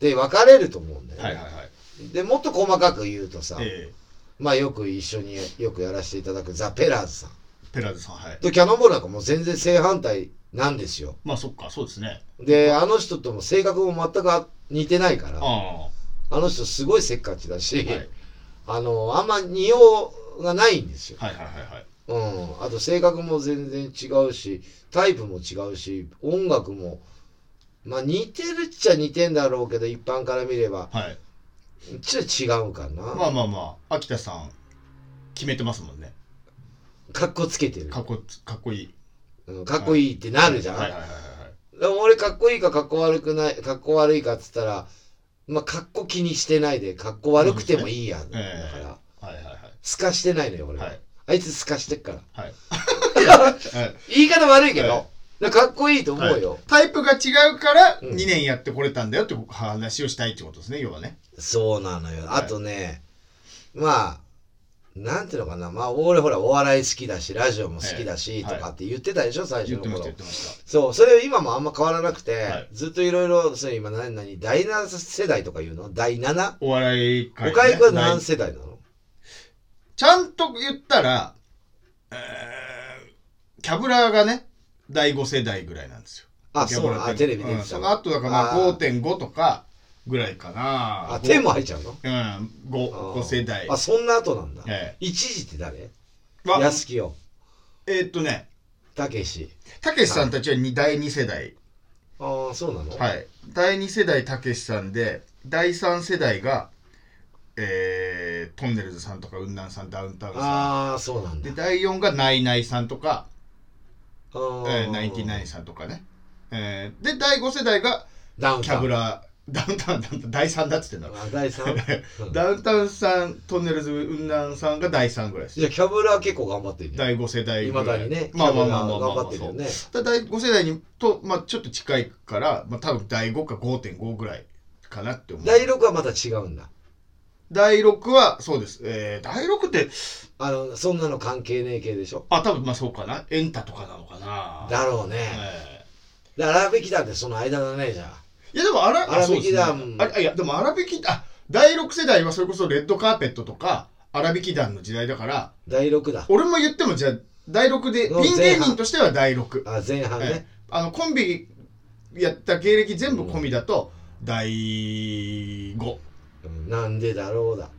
で、分かれると思うんだよね、はいはいはい。で、もっと細かく言うとさ、ええまあよく一緒によくやらせていただくザ・ペラーズさん。ペラーズさん、はい。と、キャノンボールなんかもう全然正反対なんですよ。まあそっか、そうですね。で、あの人とも性格も全く似てないから、ああの人すごいせっかちだし、あ。はい。あの、あんま似ようがないんですよ。はいはいはいはい。うん。あと性格も全然違うし、タイプも違うし、音楽も、まあ似てるっちゃ似てんだろうけど、一般から見れば、はい。ちょっと違うかな。まあまあまあ、秋田さん、決めてますもんね。かっこつけてる。かっこ、かっこいい。うん、かっこいいってなるじゃん。はいはいはいはい。でも俺かっこいいかかっこ悪くない、かっこ悪いかっつったら、まあ、かっこ気にしてないで、かっこ悪くてもいいや。だから、ええはいはいはい。すかしてないのよ、俺は。はいあいつすかしてっから。はい。*laughs* はい。言い方悪いけど、はい。だかっこいいと思うよ。タイプが違うからうん。2年やってこれたんだよって話をしたいってことですね、要はね。そうなのよ。はい。あとね、まあ、なんていうのかな、まあ、俺ほら、お笑い好きだし、ラジオも好きだし、はい。とかって言ってたでしょ、最初の頃。そう、それ今もあんま変わらなくて、はい。ずっといろいろ、それ今何、何、第7世代とか言うの？第 7? お笑い界、ね、岡井くんは何世代なの？ちゃんと言ったら、えー、キャブラーがね第5世代ぐらいなんですよ。あ、そうなのあ、キャブラーってテレビ出てた。うんその後だからまああー。5.5とかぐらいかな。あ、天も入っちゃうの？うんあ 5, ー。5世代。あ、そんな後なんだ。え一時って誰？安木よ。えーっとね。たけし。たけしさんたちはに第2世代。ああ、そうなの？はい。第2世代たけしさんで第3世代がえー、トンネルズさんとか雲南さんダウンタウンさああ、そうなんだんで。第4がナイナイさんとかナインティナインさんとかね。えー、で、第5世代がキダウンタウン。ャブラー、ダウンタウン、ダウンタウン第3だっつってんだ第 3? うんダウンタウンさん、トンネルズ、雲南さんが第3ぐらいです。じゃあ、キャブラー結構頑張ってるね。第5世代い。まだにね、まあまあまあまあまあ、頑張ってるよね。そう第5世代にと、まあちょっと近いから、まあ多分第5か5.5ぐらいかなって思う。第6はまた違うんだ。第6は、そうです。えー、第6って、あの、そんなの関係ねえ系でしょ？あ、多分まあそうかな。エンタとかなのかな。だろうね。えで、荒引き団ってその間だね、じゃあ。ーいやでもあら、荒引き団ねああいやでも荒引きあ第6世代はそれこそレッドカーペットとか荒引き団の時代だから第6だ。俺も言ってもじゃあ第6でのピン芸人としては第6、あ、前半えね。えあのコンビやった芸歴全部込みだと第5、うんなんでだろうだ。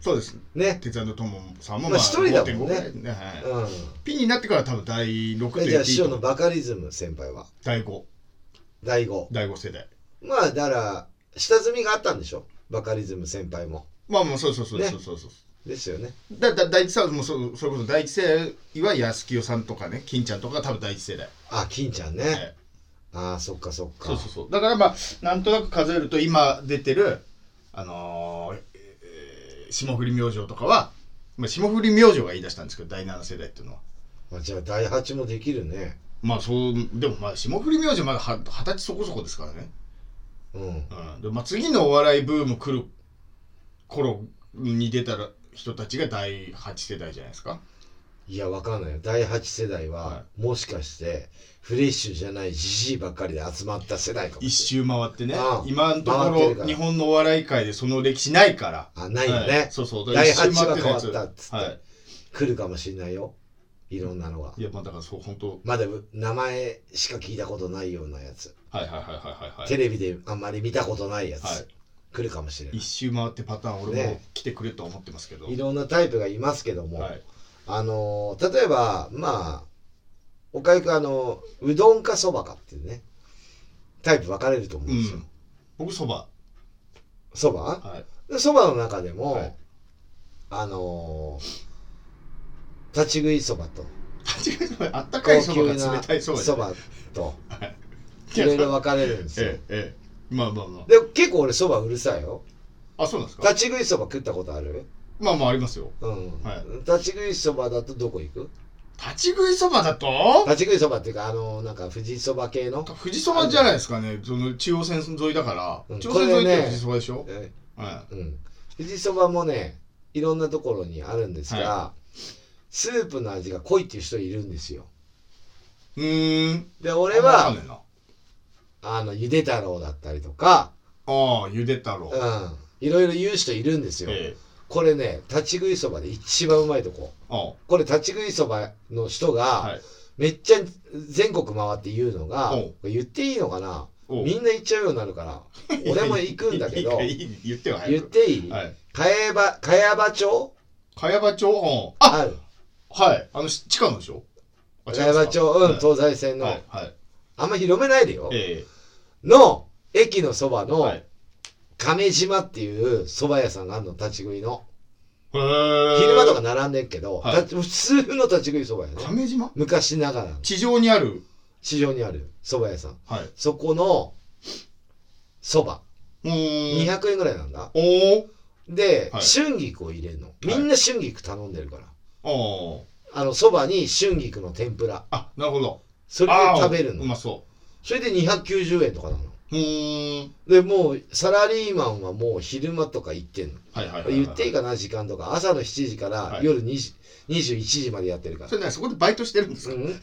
そうですね。鉄腕トモさんもまあ一人だもんね5.5ぐらいねはいうん。ピンになってから多分第6とえじゃあ、師匠のバカリズム先輩は？第5第5。第5世代まあ、だから、下積みがあったんでしょ？バカリズム先輩も。まあもうそうそうそうねそうそうそう、ですよね。だだ第一世代もそうそれこそ第一世代は安清さんとかね金ちゃんとかが多分第一世代、あ、金ちゃんね。ええああ、そっかそっか。そうそうそうだからまあなんとなく数えると今出てるあのーえー霜降り明星とかは、まあ、霜降り明星が言い出したんですけど第7世代っていうのはあじゃあ、第8もできるね。まあそうでもまあ霜降り明星まだは二十歳そこそこですからね、うん。うんでまあ、次のお笑いブーム来る頃に出たら人たちが第8世代じゃないですかいや、わかんないよ。第8世代は、はもしかして、フレッシュじゃないじじいばっかりで集まった世代かも一周回ってねああ今のとこ回ってるからろ日本のお笑い界でその歴史ないからない。あ、ないよはいね。そうそう第一周8は変わ回ったっつって、はい来るかもしれないよ。いろんなのが。いやまあだからそう本当まだ名前しか聞いたことないようなやつ。はいはいはいはいはいはいテレビであんまり見たことないやつ。はい来るかもしれない一。周回ってパターン俺もね来てくれと思ってますけど、いろんなタイプがいますけども、はいあのー例えば、まあ、おかゆくんあの、うどんかそばかっていうね、タイプ分かれると思ううんですよ。ん。僕そば。そば？はい。でそばの中でも、はい。あのー立ち食いそばと、違うあったかいそばが冷たいそばじゃない。そばと、はい。いろいろ分かれるんですよ。ええええ。まあまあまで、結構俺そばうるさいよ。ああそうなんですか？立ち食いそば食ったことある？まあまあありますよ。うん。はい。立ち食いそばだとどこ行く？立ち食いそばだと？立ち食いそばっていうか、あのなんか富士そば系の、富士そばじゃないですかね。その中央線沿いだから、うん。中央線沿いって富士そばでしょ、えはうん。富士そばもね、いろんなところにあるんですが、はスープの味が濃いっていう人いるんですよ。い、うーん。で、俺はあの、ゆで太郎だったりとか、ああゆで太郎、うん。いろいろ言う人いるんですよ。ええこれね、立ち食いそばで一番うまいとこ。あこれ立ち食いそばの人が、はい。めっちゃ全国回って言うのが言っていいのかな？みんな言っちゃうようになるから、俺も行くんだけど、言って言っていい？はい。茅場、茅場町？茅場町？うん。あある。はい。あのし地下のでしょ？か場町、うん、はい。東西線の、はいはい。あんま広めないでよ。えの、駅のそばの、えはい亀島っていう蕎麦屋さんがあるの、立ち食いの。昼間とか並んでんけど、はい立ち普通の立ち食い蕎麦屋ね。亀島？昔ながらの地上にある？市場にある蕎麦屋さん。はいそこの蕎麦。うーん200円ぐらいなんだ。おーで、はい春菊を入れるの。みんな春菊頼んでるから。おーあの、蕎麦に春菊の天ぷら。あなるほどそれであー食べるの。うまそそれで290円とかなの。でもうサラリーマンはもう昼間とか行ってんの。はいはいはいはい言っていいかな時間とか。朝の7時からはい。夜2時21時までやってるから。それねそこでバイトしてるんですか、うん。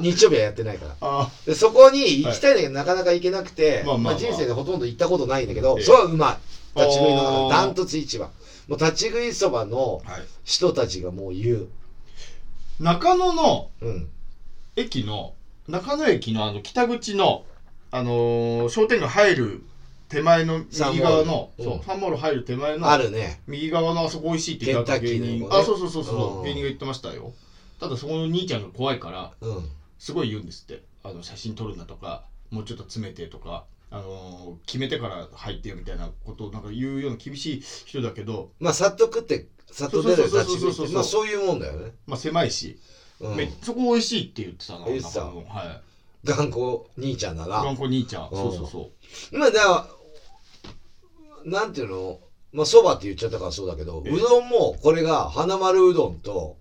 日曜日はやってないから。*laughs* あでそこに行きたいんだけど、なかなか行けなくて、まあまあまあ。まあ人生でほとんど行ったことないんだけど、ええ。それはうまい。立ち食いの中ダントツ一番もう立ち食いそばのあはい。人たちがもう言う。中野のうん。駅の中野駅のあの北口のあのー商店街入る手前の右側のそうサンモール入る手前のあるね。右側のあそこ美味しいって言った芸人、あそうそうそうそうう。ん。芸人が言ってましたよ。ただそこの兄ちゃんが怖いからうん。すごい言うんですって。あの写真撮るなとかもうちょっと詰めてとかあのー決めてから入ってよみたいなことをなんか言うような厳しい人だけど、まあさっと食ってさっと出る立そうちそいまあそういうもんだよね。まあ、狭いし、うん。めそこ美味しいって言ってたな言ってた。はい頑固兄ちゃんなら。頑固兄ちゃん。うん。そうそうそう。今だからなんていうの？まあそばって言っちゃったからそうだけどええ。うどんもこれが花丸うどんと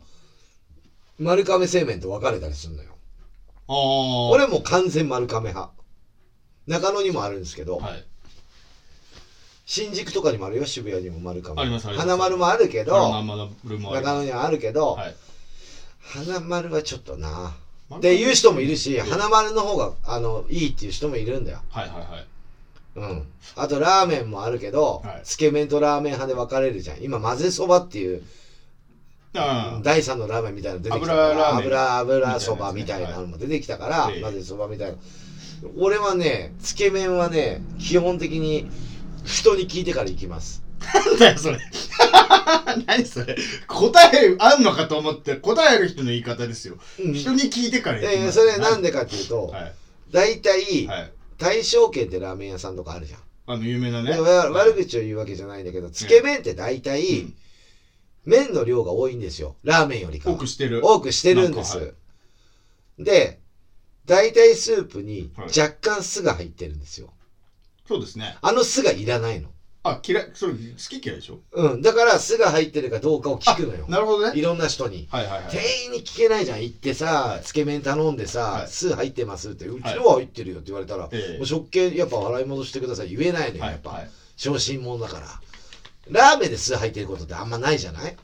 丸亀製麺と分かれたりするのよ。ああ俺もう完全丸亀派。中野にもあるんですけど、はい。新宿とかにもあるよ渋谷にも丸亀。ありますあります。花丸もあるけど中野にはあるけど、はい。花丸はちょっとな。丸っていう人もいるし、ええ花丸の方があのいいっていう人もいるんだよ。はいはいはい。うん。あとラーメンもあるけど、はい。つけ麺とラーメン派で分かれるじゃん。今混ぜそばっていうあ第三のラーメンみたいなの出てきたから油油油そばみたいなのも出てきたから、ええ。混ぜそばみたいな。俺はねつけ麺はね基本的に人に聞いてから行きますなんだよそれ。*laughs* 何それ。答えあんのかと思って答える人の言い方ですよ。うん。人に聞いてから言ってえーますそれなんでかっていうと、はい。大体、はい。大正軒ってラーメン屋さんとかあるじゃん。あの有名なね。でわ悪口を言うわけじゃないんだけど、つけ麺って大体、うん。麺の量が多いんですよ。ラーメンよりかは。多くしてる。多くしてるんです。なんかで、大体スープにはい。若干酢が入ってるんですよ。そうですね。あの酢がいらないの。あ嫌いそれ好き嫌いでしょ？うん。だから酢が入ってるかどうかを聞くのよ。なるほどねいろんな人に。はいはいはい店員に聞けないじゃん。行ってさ、はいつけ麺頼んでさ、はい酢入ってますって、うちのは入ってるよって言われたら、ええもう食券やっぱ払い戻してください。言えないのよ、やっぱ。小心者だから。ラーメンで酢入ってることってあんまないじゃない？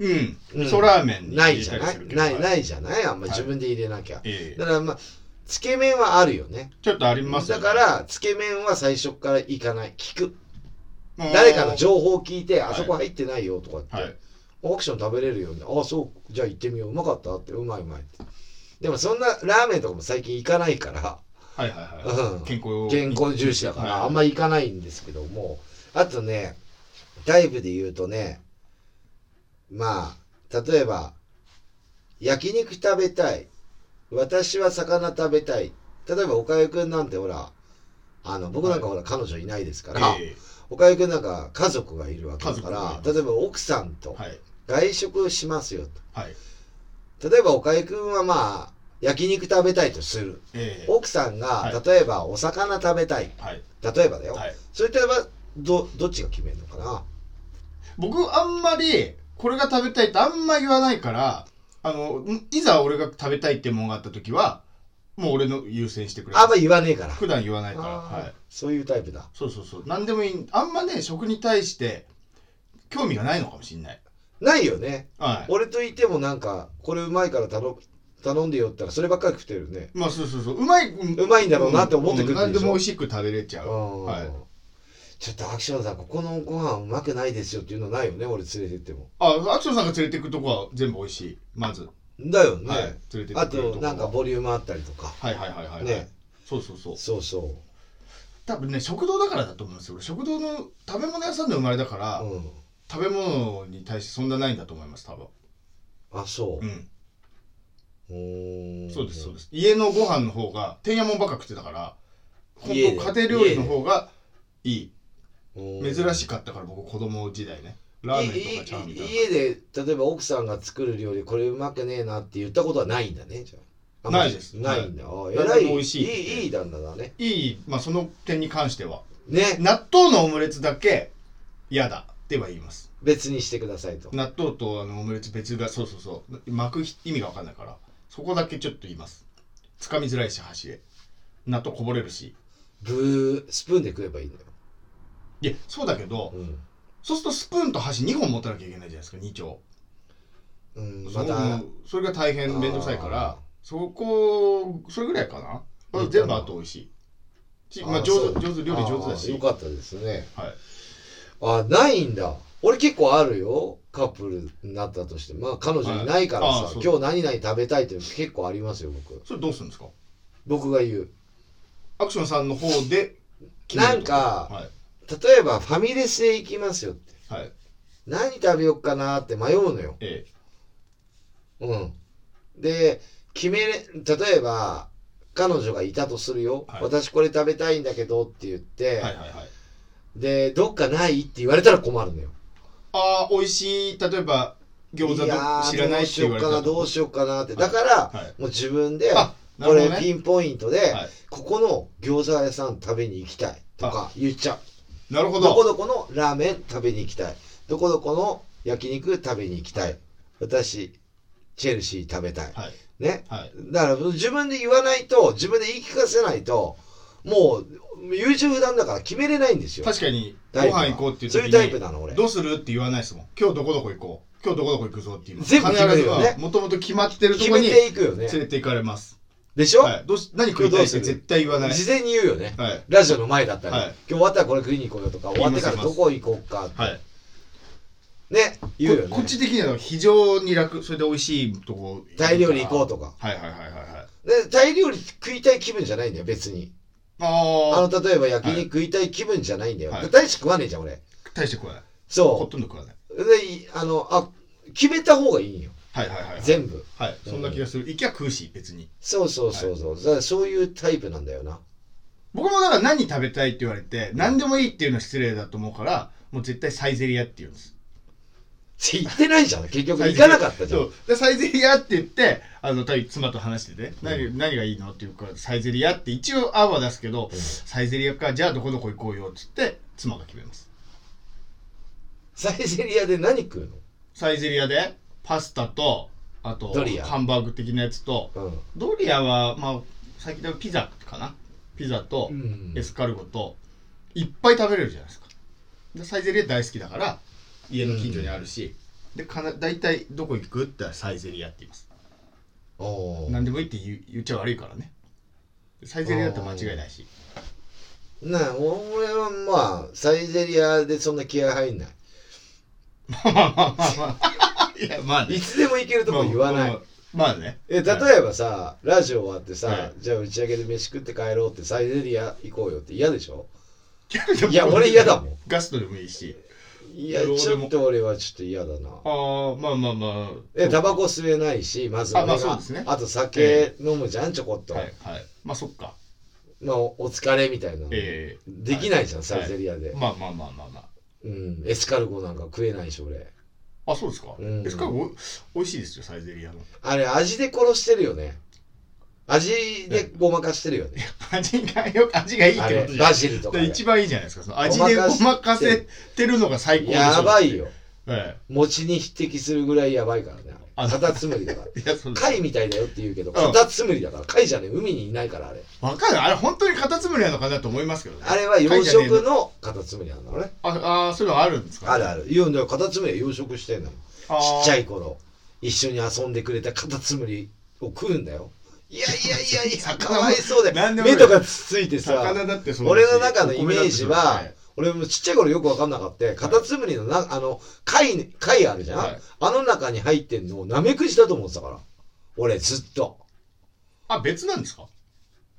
うんうん味噌ラーメンにないじゃない入れたりするけどない、はないじゃない？あんまはい自分で入れなきゃ。ええだからまあ、つけ麺はあるよね。ちょっとありますよねだから、つけ麺は最初から行かない。聞く。うん誰かの情報を聞いて、いあそこ入ってないよとかって。はいオークション食べれるよね。ああ、そう。じゃあ行ってみよう。うまかったって。うまいうまいって。でもそんなラーメンとかも最近行かないから、はいはいはいうん健康健康重視だから、はいあんまり行かないんですけども、あとね、タイプで言うとね、まあ、例えば、焼肉食べたい。私は魚食べたい。例えば、岡井くんなんてほら、あの、僕なんかほら、彼女いないですから、え岡井くんなんか家族がいるわけだから例えば奥さんと外食しますよはいと。例えば、岡井くんはまあ、焼肉食べたいとする。ええ奥さんがは、例えば、お魚食べたい。はい例えばだよ。はいそれってばどどっちが決めるのかな？僕あんまりこれが食べたいってあんま言わないからあのんいざ俺が食べたいってものがあった時はもう俺の優先してくれあんま言わねえから。普段言わないから。はい。そういうタイプだ。そうそうそう。何でもいい。あんまね食に対して興味がないのかもしんない。ないよね。はい。俺といてもなんかこれうまいから頼頼んでよったらそればっかり食ってるね。まあそうそうそう。うまい、ううまいんだろうなって思ってくるでしょ。何でも美味しく食べれちゃう。うん、はい。ちょっとアクションさんここのご飯うまくないですよっていうのないよね？俺連れてっても。あアクションさんが連れてくとこは全部美味しい。まず、だよね、はい。連れてあとなんかボリュームあったりとか。はいはいはいはい、はい、ね。そうそうそう。そうそ多分ね食堂だからだと思うんですよ。俺食堂の食べ物屋さんで生まれだから、ううん。食べ物に対してそんなないんだと思います多分。あそう。うん。そうですそうです。家のご飯の方がてんやもんばっか食ってたから本当家庭料理の方がいい。うん。珍しかったから僕子供時代ねラーメンとかチャーハンみたいな家で例えば奥さんが作る料理これうまくねえなって言ったことはないんだねじゃあ。ないです。ないんだ、あい偉い。美味しいいいいい旦那だね。いいまあその点に関しては。ね。納豆のオムレツだけ嫌だっては言います。別にしてくださいと。納豆とあのオムレツ別がそうそうそう。巻く意味が分かんないから。そこだけちょっと言います。つかみづらいし箸で納豆こぼれるし。ブースプーンで食えばいいんだよ、いやそうだけど、うんそうするとスプーンと箸2本持たなきゃいけないじゃないですか2丁。うん、そまた。うそれが大変面倒くさいからそこそれぐらいかな。あいいかな全部あと美味しい。ちまあ上手上手料理上手だあしよかったですね。はい。あないんだ。俺結構あるよ。カップルになったとして。まあ彼女いないからさ、はい。今日何々食べたいっていうの結構ありますよ僕。それどうするんですか？僕が言う。アクションさんの方でなんかはい例えばファミレスへ行きますよって。はい。何食べようかなって迷うのよ。えうん。で決めれ例えば彼女がいたとするよ、はい。私これ食べたいんだけどって言って、えはいはいはい。でどっかないって言われたら困るのよ。ああ美味しい例えば餃子知らないって言われたら。どうしようかなどうしようかなってだから、はい。もう自分でこれピンポイントで、はい。ここの餃子屋さん食べに行きたいとか言っちゃうなるほど。こどどこのラーメン食べに行きたい。どこどこの焼肉食べに行きたい。私チェルシー食べたい。はい。ね。はい。だから自分で言わないと自分で言い聞かせないともう優柔不断だから決めれないんですよ。確かにご飯行こうっていう時にそういうタイプなの俺。どうするって言わないですもん。今日どこどこ行こう。今日どこどこ行くぞっていう全部決めるよね。もともと決まってると決めころにていくよね。連れて行かれますでしょ、はい。どうし何食いたいってどうする？絶対言わない。事前に言うよね。はい。ラジオの前だったら、はい。今日終わったらこれ食いに行こうよとか終わってからどこ行こうかって、はい。ね言うよね。ここっち的には非常に楽それで美味しいとこ。タイ料理行こうとか。はいはいはいはいはい。でタイ料理食いたい気分じゃないんだよ別に。あああの例えば焼肉食いたい気分じゃないんだよ、はい。大して食わねえじゃん俺。大して食わない。ほそとんど食わない。うでいあのあ決めた方がいいんよはいはいはいはい。全部。はい。そんな気がする。行きゃ食うし別に。そうそうそうそう、だからそういうタイプなんだよな。僕もだから何食べたいって言われて何でもいいっていうのは失礼だと思うからもう絶対サイゼリヤって言うんです。言ってないじゃん。*laughs* 結局行かなかったじゃん。そう。でサイゼリヤって言ってあの妻と話してて、何何がいいのっていうからサイゼリヤって一応案は出すけど、サイゼリヤかじゃあどこどこ行こうよっつって妻が決めます。サイゼリヤで何食うサイゼリヤでパスタとあとドリア。ハンバーグ的なやつとのうん。ドリアはまあ最近でもピザかな？ピザとうん。エスカルゴといっぱい食べれるじゃないですか。でサイゼリヤ大好きだから家の近所にあるし、でかな大体どこ行くってサイゼリヤって言います。何でもいいって言う言っちゃ悪いからね。サイゼリヤだったら間違いないし。なあ俺はまあサイゼリヤでそんな気合入んない。まあまあまあまあいや *laughs* まあね。いつでも行けるとこ言わない、まあね。え例えばさ、ラジオ終わってさ、はい。じゃあ打ち上げで飯食って帰ろうってサイゼリヤ行こうよって嫌でしょ？いいや俺嫌だもん。ガストでもいいし。いやちょっと俺はちょっと嫌だな。ああまあまあまあ。えタバコ吸えないしまずあまあそうですね。あと酒飲むじゃんちょこっと、はいはい。まあそっか。まあおお疲れみたいなの、ええ。できないじゃん、はい。サイゼリヤで、まあまあまあまあまあ。うんエスカルゴなんか食えないし俺あそうですか、うん。エスカルゴお美味しいですよサイゼリヤの。あれ味で殺してるよね。味でごまかしてるよね。味がよく味がいいってことじゃんバジルとかで一番いいじゃないですかその味でごまかせてるのが最高やばいよ。え餅に匹敵するぐらいやばいからねあカタツムリだから。貝みたいだよって言うけどカタツムリだから。貝じゃねえ海にいないからあれ。わかる。あれ本当にカタツムリなのかなと思いますけどね。あれは養殖のカタツムリなんだろうねああそういうのあるんですか、あるある。いやだからカタツムリは養殖してんのちあー。っちゃい頃一緒に遊んでくれたカタツムリを食うんだよ。いやいやいやいや *laughs* かわいそうでなんでもない。目とかつついてさ俺の中のイメージは俺もちっちゃい頃よく分かんなかった。カタツムリのなあの貝貝あるじゃん、はい。あの中に入ってんのをナメクジだと思ってたから。俺ずっと。あ別なんですか？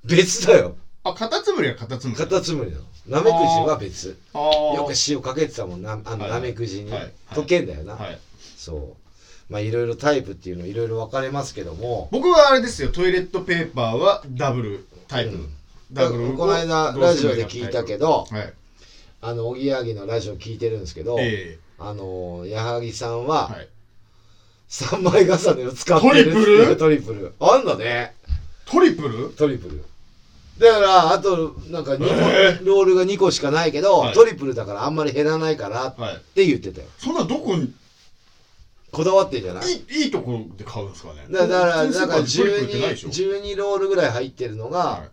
別だよ。あカタツムリはカタツムリカタツムリなの。ナメクジは別。よく塩かけてたもんな。あのはい。ナメクジに、はい。はい。溶けんだよな、はい。そう。まあいろいろタイプっていうのいろいろ分かれますけども。僕はあれですよ。トイレットペーパーはダブルタイプ、うん。ダブルこの間ラジオで聞いたけどはいあのおぎやはぎのラジオ聞いてるんですけど、えあの矢作さんえははい。3枚重ねを使ってるって *laughs* トリプル？あんだね。トリプル？トリプル。だからあとなんか2個、えロールが2個しかないけど、はい。トリプルだからあんまり減らないからっはい。て言ってたよ。そんなどこに？こだわってんじゃない？いいいいところで買うんですかね。だからないでしょ。12 12ロールぐらい入ってるのが、は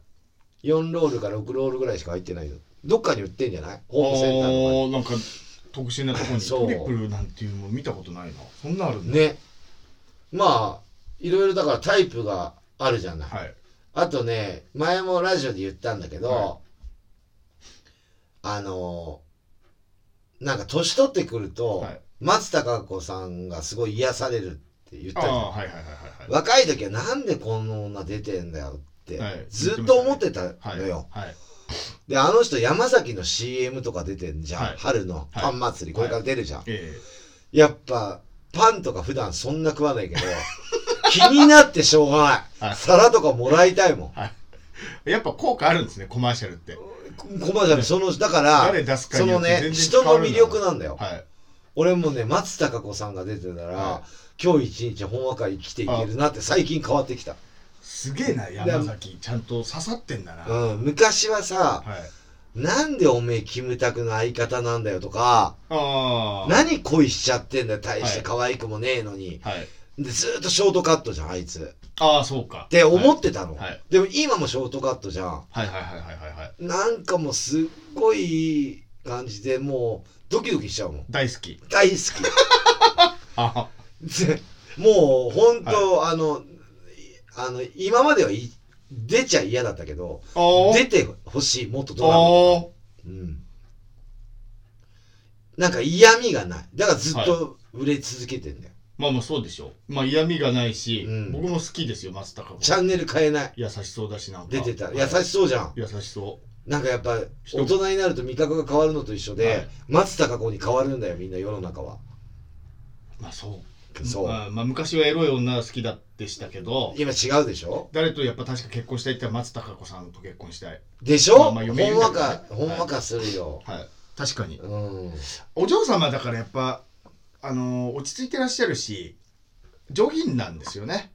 い。4ロールか6ロールぐらいしか入ってないのどっかに売ってんじゃない？ホームセンターとかなんか特殊なとこに *laughs* そう。トリプルなんていうのも見たことないな。そんなあるんだ。ね。まあいろいろだからタイプがあるじゃない、はい。あとね前もラジオで言ったんだけど、はあのなんか年取ってくると、はい。松たか子さんがすごい癒されるって言ったじはいはい若い時はなんでこの女出てんだよって、はい。ずっと思ってたはい。のよ、はいであの人山崎の CM とか出てんじゃん、はい。春のパン祭り、これから出るじゃん、えやっぱパンとか普段そんな食わないけど *laughs* 気になってしょうがない、はい。皿とかもらいたいもん。えやっぱ効果あるんですねコマーシャルって。コマーシャルそのだからそのね人の魅力なんだよ、はい。俺もね松たか子さんが出てたら、は今日一日本和会生きていけるなって最近変わってきた、すげえな山崎。ちゃんと刺さってんだな、うん、昔はさはい。なんでおめえキムタクの相方なんだよとか何恋しちゃってんだよ大して可愛くもねえのに、はい。でずーっとショートカットじゃんあいつ。っああそうか。て思ってたの、はい。でも今もショートカットじゃん。はいはいはいはいはいはい。なんかもうすっごいいい感じでもうドキドキしちゃうもん。大好き。大好 *laughs* あきでもう本当、あのあの今まではい出ちゃ嫌だったけどあ出てほしいもっとドラマ。あうん。なんか嫌味がない。だからずっと売れ続けてんだよ、まあまあそうでしょう。まあ嫌味がないし、うん。僕も好きですよ松たか子。チャンネル変えない。優しそうだしなんか。出てた、はい。優しそうじゃん。優しそなんかやっぱ人大人になると味覚が変わるのと一緒で、はい。松たか子に変わるんだよみんな世の中は。うまあそうそう、まあ、まあ昔はエロい女が好きだでしたけど今違うでしょ？誰とやっぱ確か結婚したいって言ったら松たか子さんと結婚したい。でしょ、まあまあほんかほんわかするよ、はい。確かに。うん。お嬢様だからやっぱあのー落ち着いてらっしゃるし上品なんですよね。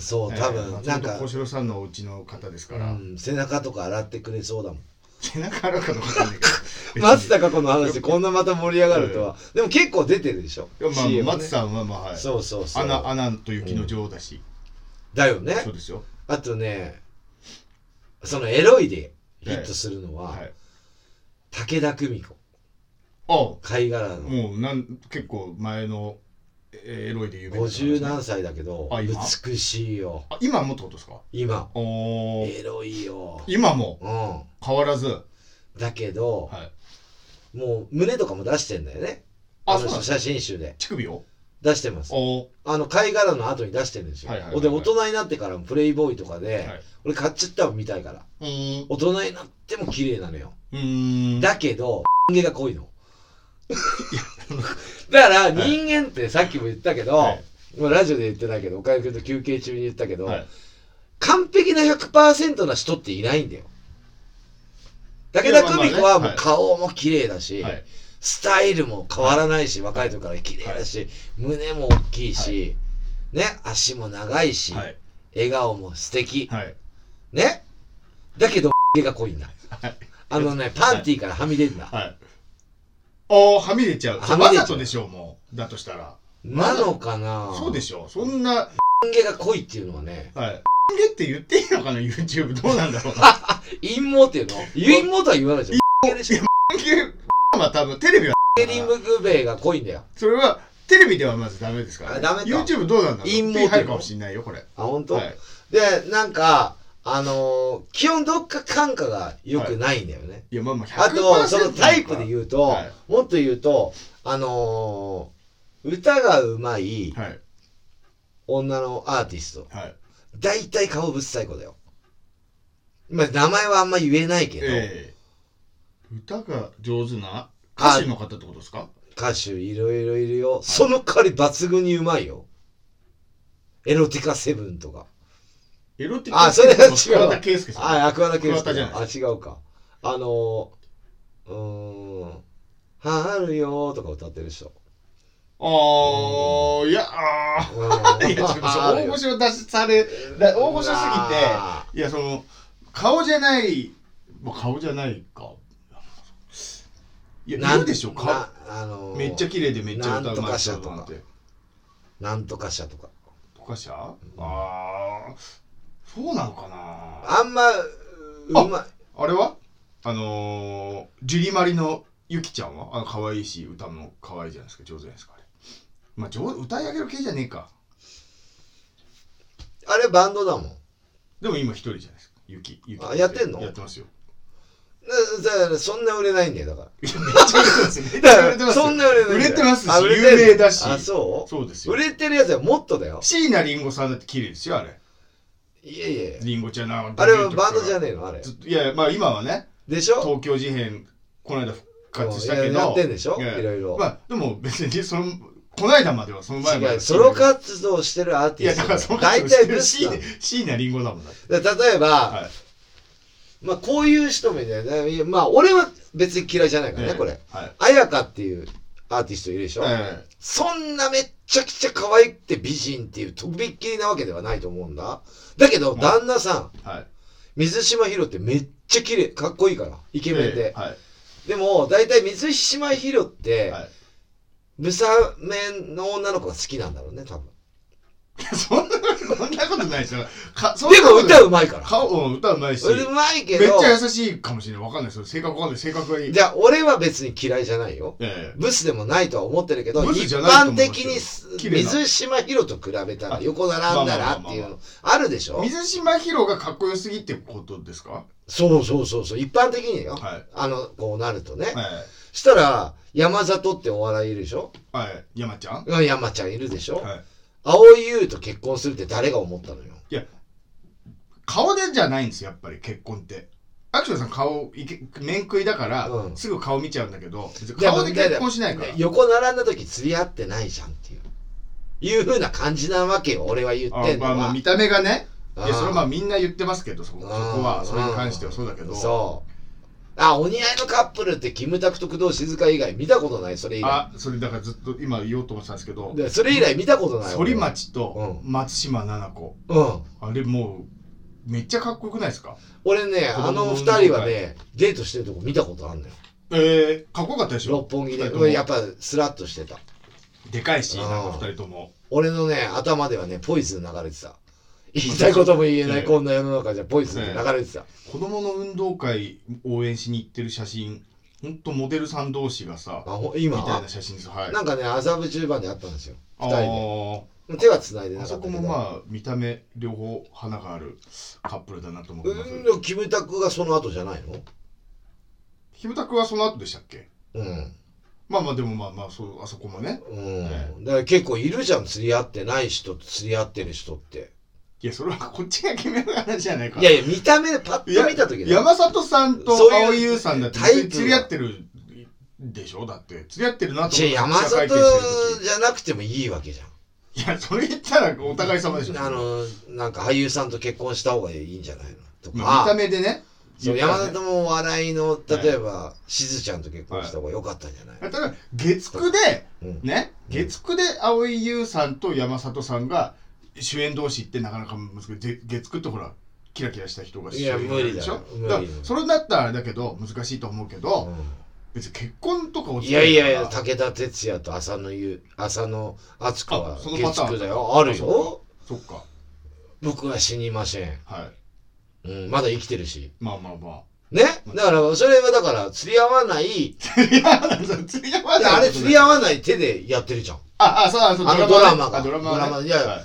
そう多分、えーなんか。松本幸四郎さんのお家の方ですから、うん、背中とか洗ってくれそうだもん。背中あるかどうかわかんないけど *laughs* 松たか子の話。でこんなまた盛り上がるとは、でも結構出てるでしょ。まあ、ね。松さんはまあ、はい、そうそうそう。アナアナと雪の女王だし、だよね。そうですよ。あとねそのエロいでヒットするのは、はい。武田久美子。あ。貝殻の。もうなん結構前のえーエロいで有名なね。50何歳だけど美しいよ。あ今もってことですか？今。おー。エロいよ。今も？う変わらず。はんだけど、いもう胸とかも出してんだよね。のあそうなんです写真集で。乳首を？出してます。あの貝殻の後に出してるんですよ、はいはいはいはい。で大人になってからもプレイボーイとかで、はい。俺買っちゃったの見たいから。大人になっても綺麗なのよ。だけど毛が濃いの。*laughs* だから人間ってさっきも言ったけど、ラジオで言ってないけど岡井君と休憩中に言ったけど、はい。完璧な100%な人っていないんだよ武田久美子はもう顔も綺麗だし、はい。スタイルも変わらないし、若い時から綺麗だし、胸も大きいし、ね足も長いし、はい。笑顔も素敵、はい。ね？だけど *laughs* 毛が濃いんだ。はい。あのねパンティーからはみ出んだ、はい。おーはみ出ちゃう。はみ出ちゃう。わざとでしょうもう。だとしたら。なのかな？そうでしょう。そんな。*laughs* 毛が濃いっていうのはねはいゲって言っていいのかな YouTube どうなんだろうな。陰謀っていうの？陰謀とは言わないじゃん毛でしょゲまあ多分テレビはゲリムグベイが濃いんだよ。それはテレビではまずダメですから、ね、あダメか YouTube どうなんだろう？陰謀入るかもしんないよこれ。あ本当、はい。でなんかあのー基本どっか感化が良くないんだよね、い。やまあまああとそのタイプで言うと、はい。もっと言うとあのー歌がうまいはい。女のアーティスト。はい大体顔ぶっさい子だよ。まあ名前はあんま言えないけど、ええ。歌が上手な歌手の方ってことですか？歌手いろいろいるよ、その代わり抜群にうまいよ。エロティカセブンとか。エロティックあそれは違う桑田佳祐さん。あ、桑田じゃないあ、違うか。あのー、うーん、春よーとか歌ってる人。あーいやあうん。ー *laughs* いやちょっと大御所出されだ大御所すあぎていやその顔じゃないもう顔じゃないか。いやないるでしょ顔。なあのーめっちゃ綺麗でめっちゃ歌うまいか社とか人なんて。なんとか社とか。とかしゃ？ああそうなのかな？あんま、あうまい。あれは？あのー、ジュリマリのゆきちゃんは？あの可愛いし歌も可愛いじゃないですか上手じゃないですかまあ上歌い上げる系じゃねえか。あれバンドだもん。でも今一人じゃないですか。ゆきゆきあやってんの？やってますよ。だだからそんな売れないんだよだかいや *laughs* めっちゃ売れてますよ。*laughs* めっちゃ売れてますそんな売れない売れてますし有名だし。あそう？そうですよ。売れてるやつはもっとだよ。椎名林檎さんだって綺麗ですよあれ。いやいやいや林檎ちゃんなあれはバンドじゃねねえの？あれ。いやまあ今はねでしょ？東京事変この間復活したけど。いややってんでしょ？いろいろ。まあでも別にそのこの間まではその前まで違うソロ活動してるアーいやだからティストその大体ブスだ椎名林檎だもんだって。で例えば、はい。まあこういう人もいるんだよねまあ俺は別に嫌いじゃないからね、ええ。これ。はい。綾香っていうアーティストいるでしょ、えそんなめっちゃくちゃ可愛くて美人っていうとびっきりなわけではないと思うんだ。だけどん旦那さんえはい。水島ヒロってめっちゃ綺麗かっこいいからイケメンで、ええはい。でも大体水島ヒロって、はいブサメンの女の子が好きなんだろうね多分。そんなそんなことないですよかそんでもなことない。歌うまいから。顔うん歌うまいし。うまいけめっどちゃ優しいかもしれない。わかんない。ですよ性格わかんない。性格がいい。じゃあ俺は別に嫌いじゃないよ。ええ。ブスでもないとは思ってるけど一ブスじゃないと思般的にす綺麗な。水島ヒロと比べたらあ横並んだらっていうまあまあまあまのあるでしょ？水島ヒロがかっこよすぎってことですか？そうそうそうそう。一般的によ、はい。あのこうなるとね、はしたら山里ってお笑いいるでしょ？いはい。山ちゃん？うん山ちゃんいるでしょ、はい蒼井優と結婚するって誰が思ったのよ？いや顔でじゃないんですよやっぱり結婚って。アクションさん顔いけ面食いだから、うん。すぐ顔見ちゃうんだけど顔で結婚しないから。横並んだ時釣り合ってないじゃんっていう。いうふうな感じなわけよ俺は言ってんのは、あまあまあ見た目がね。いうん。やそれはまあみんな言ってますけどそこはうん。それに関してはそうだけど。そうあお似合いのカップルってキムタクと工藤静香以外見たことないそれ以来あそれだからずっと今言おうと思ってたんですけどでそれ以来見たことない反町とう松島菜々子。うん。あれもうめっちゃかっこよくないですか？俺ねあの二人はねデートしてるとこ見たことあるんだよえー、かっこよかったでしょ？六本木で。やっぱスラッとしてた。でかいしうん。なんか二人とも。俺のね頭ではねポイズン流れてた言いたいことも言えないええこんな世の中じゃポイズン流れてた。子供の運動会応援しに行ってる写真ほんとモデルさん同士がさあほみ今？たいな写真です。はい。なんかね麻布十番であったんですよ。あ二人で。手は繋いでーあそなかったけど。こもまあ見た目両方花があるカップルだなと思ってます。うん。キムタクがその後じゃないの？キムタクはその後でしたっけ？うん。まあまあでもまあまあそうあそこもね。うん。だから結構いるじゃん釣り合って。ない人と釣り合ってる人っていやそれはこっちが決める話じゃないか。いやいや見た目でパッと見た時だよ。山里さんとそういう蒼井優さんだってタイプ別に釣り合ってるでしょ？だって釣り合ってるなと思って山記者会里見してるじゃなくてもいいわけじゃん。時いやそれ言ったらお互い様でしょ。あのなんか俳優さんと結婚した方がいいんじゃないの？とまあ見たか目でね。そう言ったらね。山里も笑いの例えばしずちゃんと結婚した方が良かったんじゃない？ただ月9でうん。ね？月9で蒼井優さんと山里さんが主演同士ってなかなか難しい。ぜ月9ってほらキラキラした人が主いや演無理だよ。でしょ？だそれだったらあれだけど難しいと思うけど、別に結婚とかおいやいやいや武田鉄矢と浅野ゆ浅野敦子は月9だよ。あるよ。そっか。僕は死にません、はい。うん、まだ生きてるし。まあまあまあ。ね？だからそれはだから釣り合わない。い釣り合わない。釣り合わない。やあれ釣り合わない手でやってるじゃん。ああそうあそうあのドラマねドラマがあドラマはねドラマいやはい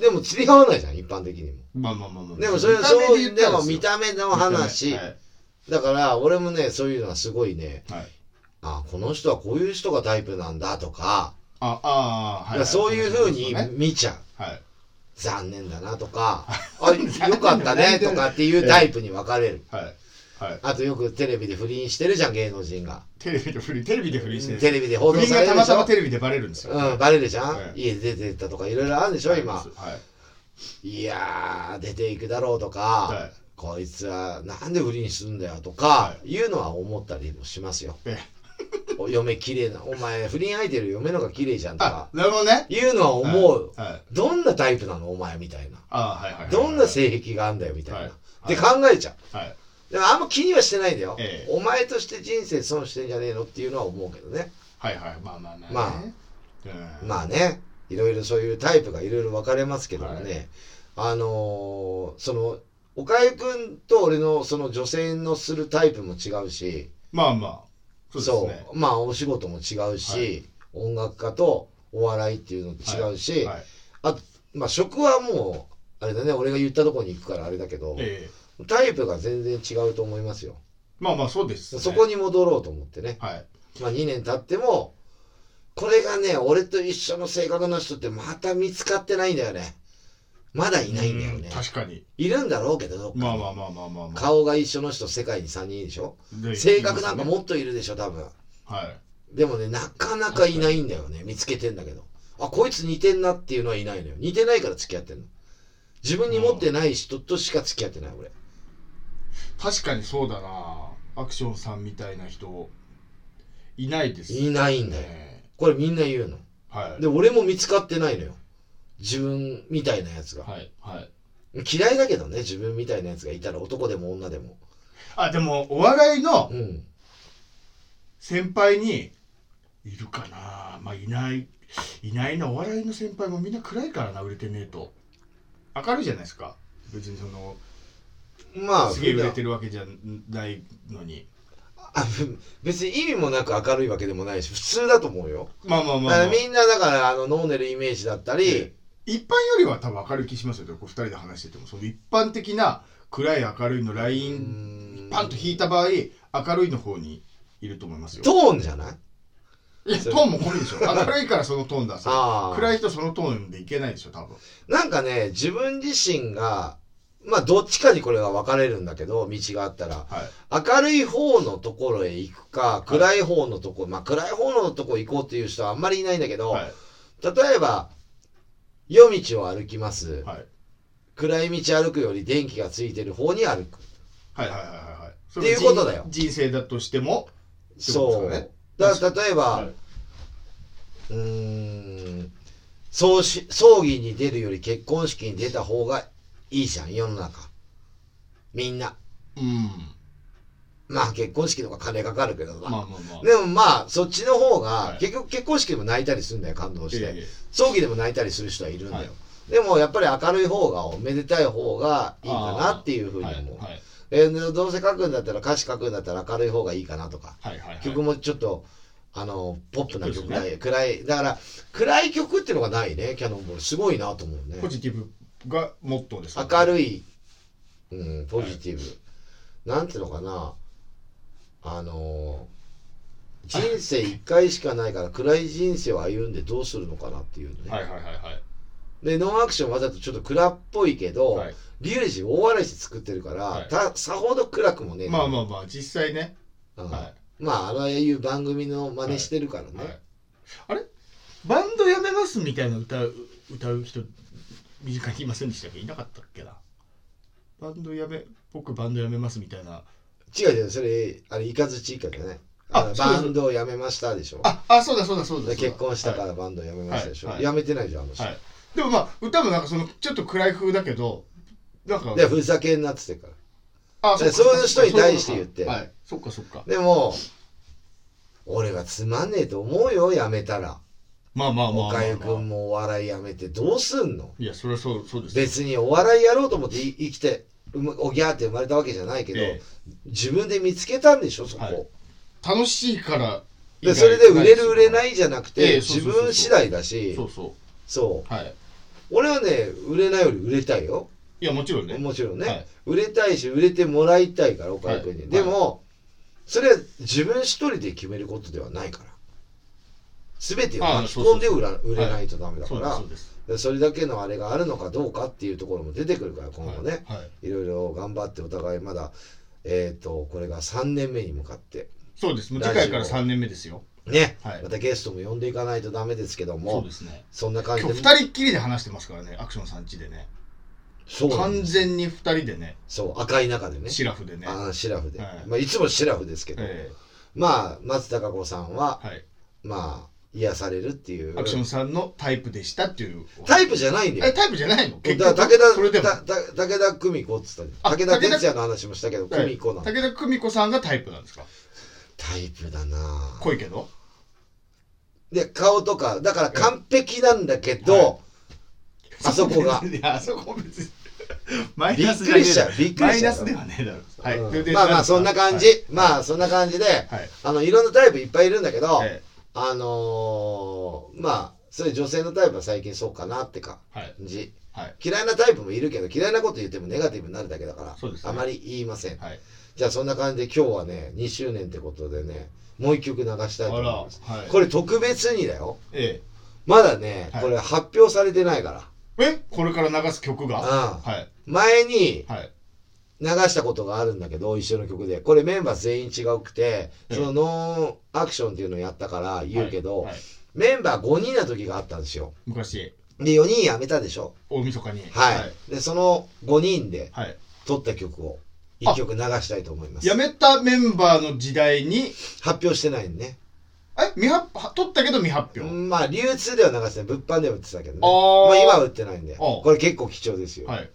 でも釣り合わないじゃん一般的にも。まあまあまあまあ。でもそれはそういうでも見た目の話、はい。だから俺もねそういうのはすごいね。はい。あこの人はこういう人がタイプなんだとか、ああはいはい。そういうふうにね。見ちゃう。はい。残念だなとか。*laughs* あよかったねとかっていうタイプに分かれる。はいはい。あとよくテレビで不倫してるじゃん芸能人が。テレビで不倫テレビで不倫してる。テレビで報道不倫がたまされるでしたょまテレビでバレるんですよ。うん。バレるじゃん、はい。家出てったとかいろいろあるんでしょ？今。はい。いやー出ていくだろうとか、はい。こいつはなんで不倫するんだよとか、、はい。うのは思ったりもしますよ。えお嫁綺麗なお前不倫相手の嫁の方が綺麗じゃんとあかなるほどね。いうのは思う、はい。はい。どんなタイプなの？お前みたいな。あはいはいはいどんな性癖があんだよみたいな、はい。で考えちゃう。はいでもあんま気にはしてないんだよ、ええ。お前として人生損してんじゃねえのっていうのは思うけどね。はいはい。まあまあまあまあ。ねうん。まあね。いろいろそういうタイプがいろいろ分かれますけどもね、はあのーその岡井君と俺のその女性のするタイプも違うし。まあまあ。そうですね。まあお仕事も違うし、音楽家とお笑いっていうの違うし、はい。あまあ職はもうあれだね。俺が言ったとこに行くからあれだけど、ええタイプが全然違うと思いますよ、まあまあそうです、ね、そこに戻ろうと思ってね、はい。まあ、2年経ってもこれがね俺と一緒の性格の人ってまた見つかってないんだよね。まだいないんだよね。うん確かに。いるんだろうけどどっかに。まあまあまあまあまあまあ顔が一緒の人世界に3人でしょ？で性格なんかもっといるでしょ多分。はい。でもねなかなかいないんだよね。見つけてんだけど。あこいつ似てんなっていうのはいないのよ。似てないから付き合ってんの。自分に持ってない人としか付き合ってない俺確かにそうだな。アクションさんみたいな人いないですいないんだよ。ねこれみんな言うの。はい。で俺も見つかってないのよ。自分みたいなやつが。はいはい。嫌いだけどね自分みたいなやつがいたら男でも女でも。あでもお笑いのうん。先輩にいるかな。まあいないいないな。お笑いの先輩もみんな暗いからな売れてねえと。明るいじゃないですか。別にそのまあすげえ売れてるわけじゃないのに。別に意味もなく明るいわけでもないし普通だと思うよ。まあまあまあ、まあ。らみんなだからあの飲んでるイメージだったり、え一般よりは多分明るい気しますよこう二人で話してても。その一般的な暗い明るいのラインパンと引いた場合明るいの方にいると思いますよ。トーンじゃない？いやトーンも濃いでしょ。明るいからそのトーンださ *laughs* 暗い人そのトーンでいけないでしょ多分。なんかね自分自身がまあどっちかにこれが分かれるんだけど道があったら。はい。明るい方のところへ行くか暗い方のところ、まあ暗い方のところ行こうっていう人はあんまりいないんだけど、はい。例えば夜道を歩きます、はい。暗い道歩くより電気がついてる方に歩く。はいはいはいはいっていうことだよ。人人生だとしてもそう。ねだから例えば、はい。うーん葬儀に出るより結婚式に出た方がいいじゃん世の中。みんな。うん。まあ結婚式とか金かかるけどな、まあまあまあ。でもまあそっちの方が、はい。結局結婚式でも泣いたりするんだよ感動して、ええ葬儀でも泣いたりする人はいるんだよ、はい。でもやっぱり明るい方がおめでたい方がいいかなっていうふうに思う、えーどうせ書くんだったら歌詞書くんだったら明るい方がいいかなとか。はいはいはい。曲もちょっとあのポップな曲が、そうです暗いだから暗い曲っていうのがないねキャノンボール。すごいなと思うね。ポジティブがモットーです。明るい、うん、ポジティブ、なんていうのかな。あの人生一回しかないから暗い人生を歩んでどうするのかなっていうね、はいはいはいはい。でノンアクションわざとちょっと暗っぽいけど、はい。リュウジ大笑いして作ってるから、はい。たさほど暗くもねえまあまあまあ実際ね。うん。はまあああいう番組の真似してるからね、い。はい。あれ？バンドやめますみたいな歌う歌う人身近にいませんでしたっけいなかったっけな。バンドやめ僕バンドやめますみたいな。違う違うそれあれイカズチイカじゃない。あバンドを辞めましたでしょ。ああそうだそうだそうだ結婚したかはいらバンドを辞めましたでしょ、はい。辞めてないじゃんあの人、はい。でもまあ歌もなんかそのちょっと暗い風だけどなんかでふざけんなっつってるから。あでそういう人に対して言って。はい。そっかそっか。でも俺はつまんねえと思うよ辞めたらまあまあまあまあ、まあ、岡ゆくんもお笑い辞めてどうすんの？いやそれはそうそうですよ。別にお笑いやろうと思ってい生きてうむおぎゃーって生まれたわけじゃないけど、え自分で見つけたんでしょ？そこ、はい。楽しいからでそれで売れる売れないいじゃなくて、ええそう自そうそうそう。分次第だし。そうそそう。うはい。俺はね売れないより売れたいよ。いやもちろんね。もちろんね、はい。売れたいし売れてもらいたいから岡井君に、はい。でも、それは自分一人で決めることではないから全てを巻き込んで売ら売れないとダメだから。それだけのあれがあるのかどうかっていうところも出てくるから今後ね、はいはい。い、ろいろ頑張ってお互いまだえっ、とこれが3年目に向かって。そうです。次回から3年目ですよ。ね、はい。またゲストも呼んでいかないとダメですけどそうもですね。そんな感じで。今日2人っきりで話してますからねアクションさんちでね。そう完全に2人でね。そう赤い中でね。シラフでね。あーシラフで、はい。まあ、いつもシラフですけど、えまあ松たか子さんはえはい。まあ癒されるっていう。アクションさんのタイプでしたっていうタイプじゃないんだよ。えタイプじゃないの？だから武田それでも。たた武田久美子っつったあ武田の話もしたけど久美子なの武田久美子さんがタイプなんですか？タイプだな。ぁ濃いけど？で顔とかだから完璧なんだけど、はい。あそこが。*laughs* いやあそこ別に。*laughs* マイびっナスじゃねえくりしちゃう。びっくりしちゃう。マイナスではねえだろ。はい、まあまあそんな感じ、はい。まあそんな感じで、はい。あのいろんなタイプいっぱいいるんだけど、えあのー、まあそういう女性のタイプは最近そうかなって感えはい。じはい。嫌いなタイプもいるけど嫌いなこと言ってもネガティブになるだけだからね。あまり言いません。はい。じゃあそんな感じで今日はね2周年ってことでねもう一曲流したいと思います。はい。これ特別にだよ。えまだね、はい。これ発表されてないから。え？えこれから流す曲が？あはい。前にはい流したことがあるんだけど一緒の曲で。これメンバー全員違うくてええ。そのノーアクションっていうのをやったから言うけど、はいはい。メンバー5人の時があったんですよ。昔。で4人辞めたでしょ。大晦日に。はい、でその5人ではい。撮った曲を1曲流したいと思います。辞めたメンバーの時代に？発表してないんね。え未発は取ったけど未発表、うんまあ流通では流してない。物販では売ってたけどね。まあ、今は売ってないんで。これ結構貴重ですよ、はい。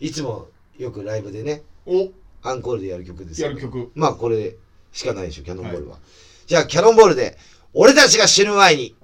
い、つもよくライブでねお。アンコールでやる曲ですやる曲。まあこれしかないでしょキャノンボールは、じゃあキャノンボールで俺たちが死ぬ前に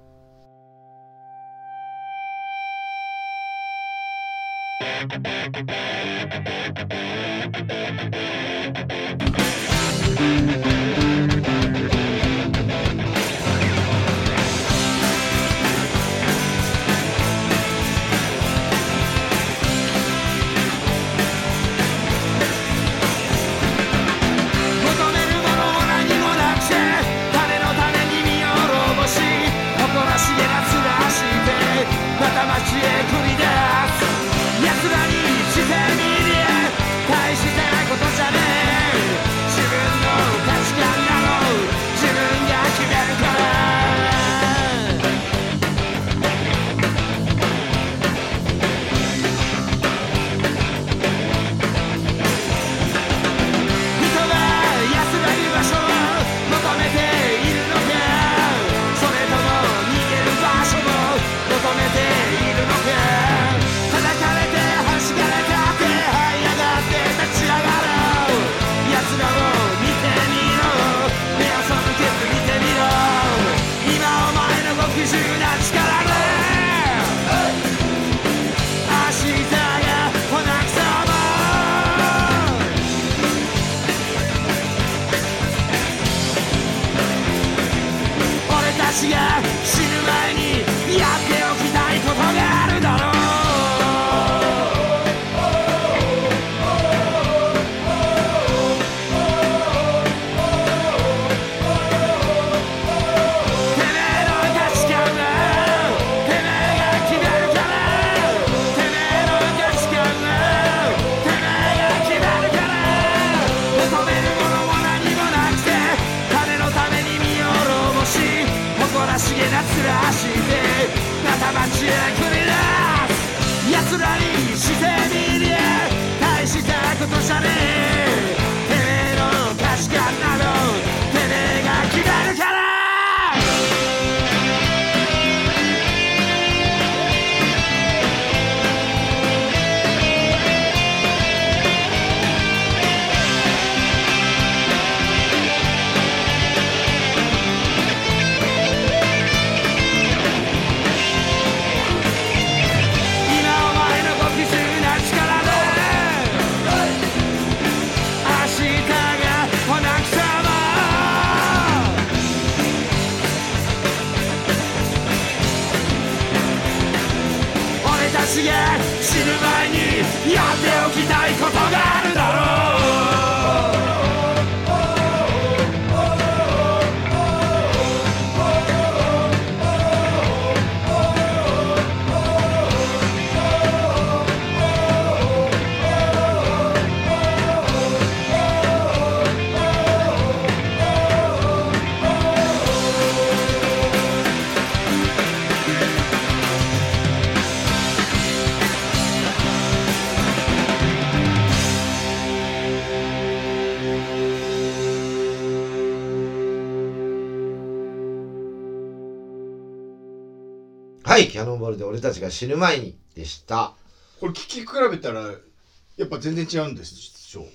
はい。キャノンボールで俺たちが死ぬ前にでした。これ聞き比べたらやっぱ全然違うんでしょ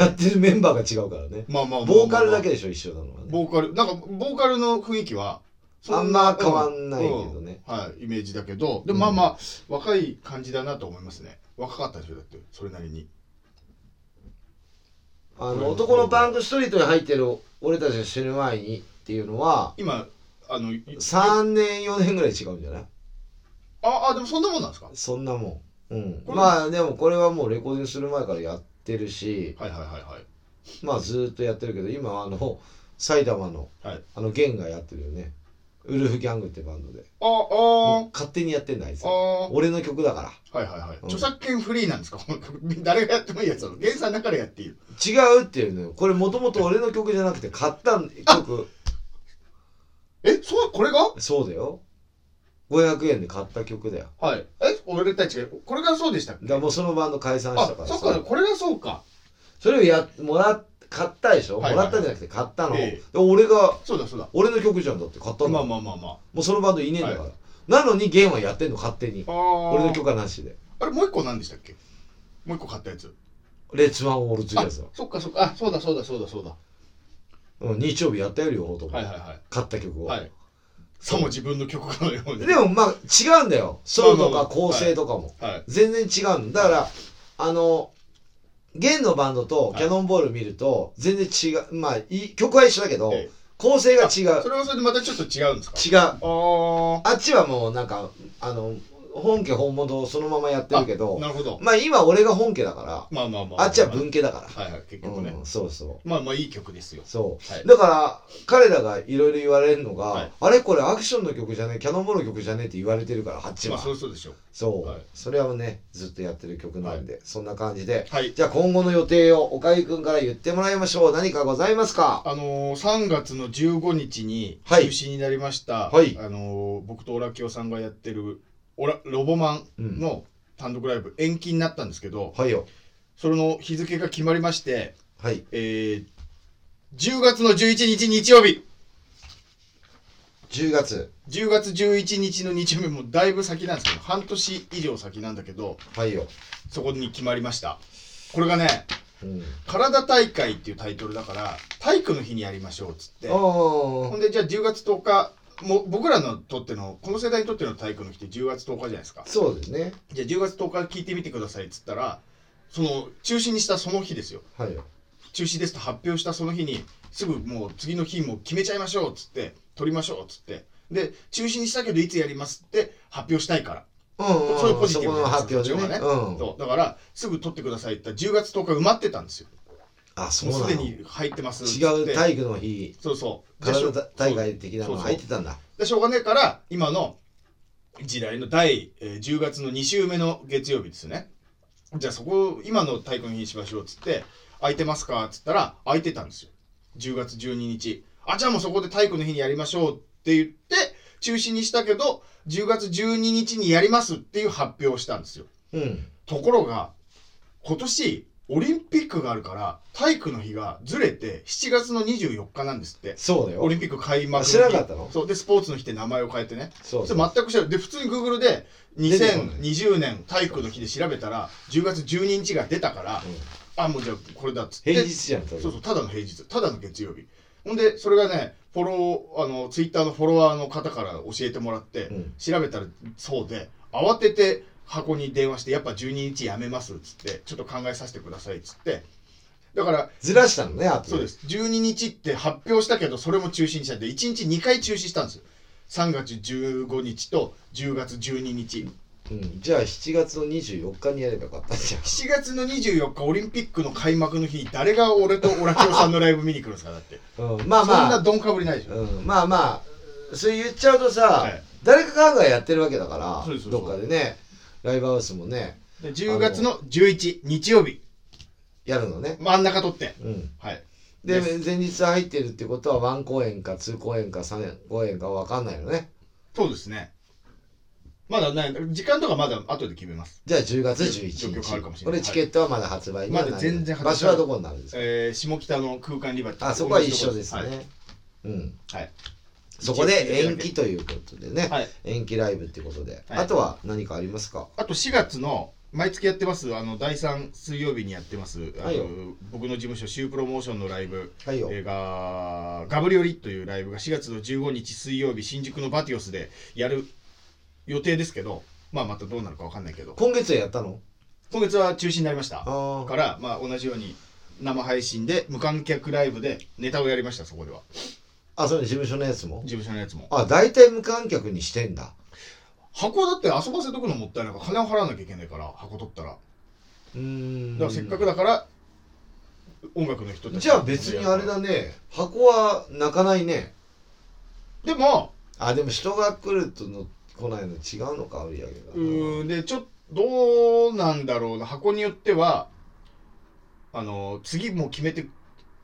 やってるメンバーが違うからね。まあまあボーカルだけでしょ一緒なのはね。ボーカル。なんかボーカルの雰囲気はそあんまな変わんないけどね。うん。はいイメージだけど。でもまあまあ、若い感じだなと思いますね。若かったでしょだってそれなりに。あの男のパンクストリートに入ってる俺たちが死ぬ前にっていうのは今あのい3年4年ぐらい違うんじゃない？ああでもそんなもんなんですか？そんなもん。うん。まあでもこれはもうレコーディングする前からやってるしはいはいはいはい。まあずーっとやってるけど今あの埼玉のはい。あのゲンがやってるよね。ウルフギャングってバンドで。ああ勝手にやってんだあいつああ俺の曲だから。はいはいはい、うん。著作権フリーなんですか？*laughs* 誰がやってもいいやつなの？原産だからやっていい違うっていうのよ。これもともと俺の曲じゃなくて買った曲えそうこれが？そうだよ。500円で買った曲だよ。はい。え俺たちがこれがそうでしたっけ？だからもうそのバンド解散しあたからそっかこれがそうか。それをやもらっ買ったでしょ、はいはいはい。もらったんじゃなくて買ったの、えで俺がそうだそうだ。俺の曲じゃんだって買ったの、まあもまあまあ。まうそのバンドいねえんだから、はなのにゲンはやってんの勝手に。ああ俺の曲はなしで。あれもう一個何でしたっけ？もう一個買ったやつ。レッツワンオールツイあやつだ、そっかそっか。あそうだそうだそうだそうだうん、日曜日やったよ両方とも、はいはいはい。買った曲を、はい。さも自分の曲かのように。でもまあ違うんだよ。ソロとまあまあ。まあか構成とかも、はい。全然違うのだ。からあのゲンのバンドとキャノンボール見ると全然違う。まあい曲は一緒だけど、ええ。構成が違う。それはそれでまたちょっと違うんですか？違う。あー。あっちはもうなんかあの本家本物をそのままやってるけどなるほど。まあ今俺が本家だからまあまあまあ。あっちは文家だから、はいはい結局ね、うん、そうそう。まあまあいい曲ですよ。そう、はいだから彼らがいろいろ言われるのが、はい。あれこれアクションの曲じゃねえキャノンボールの曲じゃねえって言われてるからあっちは、まあそうそうでしょう。そう、はい。それはねずっとやってる曲なんで、そんな感じで。はい。じゃあ今後の予定を岡井くんから言ってもらいましょう。何かございますか？あのー、3月の15日に中はい。止になりました、はい。あのー、僕とオラキオさんがやってるオラロボマンの単独ライブ延期になったんですけど、はいよ。それの日付が決まりまして、はい。えー、10月の11日日曜日。10月。10月11日の日曜日もだいぶ先なんですけど半年以上先なんだけどはいよ、そこに決まりました。これがねうん、「体大会」っていうタイトルだから体育の日にやりましょうっつって。ほんでじゃあ10月10日もう僕らのとってのこの世代にとっての体育の日って10月10日じゃないですか。そうですね。じゃあ10月10日聞いてみてくださいっつったらその中止にしたその日ですよ。はい。よ中止ですと発表したその日にすぐもう次の日も決めちゃいましょうっつって取りましょうっつって。で中止にしたけどいつやりますって発表したいから。うんうん。そういうポジティブそこの発表でね。そっちの方がうん。そう。だからすぐ取ってくださいって言ったら10月10日埋まってたんですよあそうなの？もうすでに入ってます違う体育の日。そうそう。体大会的なのが入ってたんだ。でしょうがねえから今の時代の第、えー10月の2週目の月曜日ですね。じゃあそこ今の体育の日にしましょうっつって空いてますかっつったら空いてたんですよ。10月12日。あじゃあもうそこで体育の日にやりましょうって言って中止にしたけど10月12日にやりますっていう発表をしたんですよ。うん。ところが今年オリンピックがあるから体育の日がずれて7月の24日なんですって。そうだよ。オリンピック開幕知らなかったの？そう。でスポーツの日って名前を変えてね。そうそれ全く知らない。で普通に Google で出てこない。2020年体育の日で調べたら10月12日が出たから、うん。あもうじゃあこれだっつって。平日じゃんそうそうただの平日。ただの月曜日。ほんでそれがねフォローあのツイッターのフォロワーの方から教えてもらって、うん。調べたらそうで慌てて箱に電話してやっぱ12日やめますっつってちょっと考えさせてくださいっつって。だからずらしたのねあとそうです。12日って発表したけどそれも中止にしたんで1日2回中止したんですよ。3月15日と10月12日うん、じゃあ7月の24日にやればよかったじゃん。7月の24日オリンピックの開幕の日に誰が俺とオラキオさんのライブ見に来るんですかだって、うん、まあそんなまあ、どんかぶりないでしょ、うん、まあまあ。それ言っちゃうとさ、はい。誰かがやってるわけだからどっかでねライブハウスもねで10月の11日曜日。やるのね。真ん中取って。うん。はい。でで前日入ってるってことは1公演か2公演か3公演か分かんないのね。そうですね。まだね時間とかまだ後で決めます。じゃあ10月状況変わるかも11日これチケットはまだ発売にはないまだ全然発売。場所はどこになるんですか？えー、下北の空間リバティあそこは一緒ですね、はい。うん。はいそこで延期ということでね、はい。延期ライブってことで、はい。あとは何かありますか？あと4月の毎月やってますあの第3水曜日にやってますあの、はいよ。僕の事務所シュープロモーションのライブ、はいよ、えーがガブリオリというライブが4月の15日水曜日新宿のバティオスでやる予定ですけどまあまたどうなるかわかんないけど。今月はやったの？今月は中止になりました。から、まあ、同じように生配信で無観客ライブでネタをやりましたそこではあそれ事務所のやつも？事務所のやつも。あ大体無観客にしてんだ。箱だって遊ばせとくのもったいないから金を払わなきゃいけないから箱取ったら。だかうーん。らせっかくだから音楽の人たちじゃあ別にあれだね。箱は泣かないね。でもあでも人が来るとの来ないの違うのか売り上げが。うーんでちょっとどうなんだろうな。箱によってはあの次もう決めて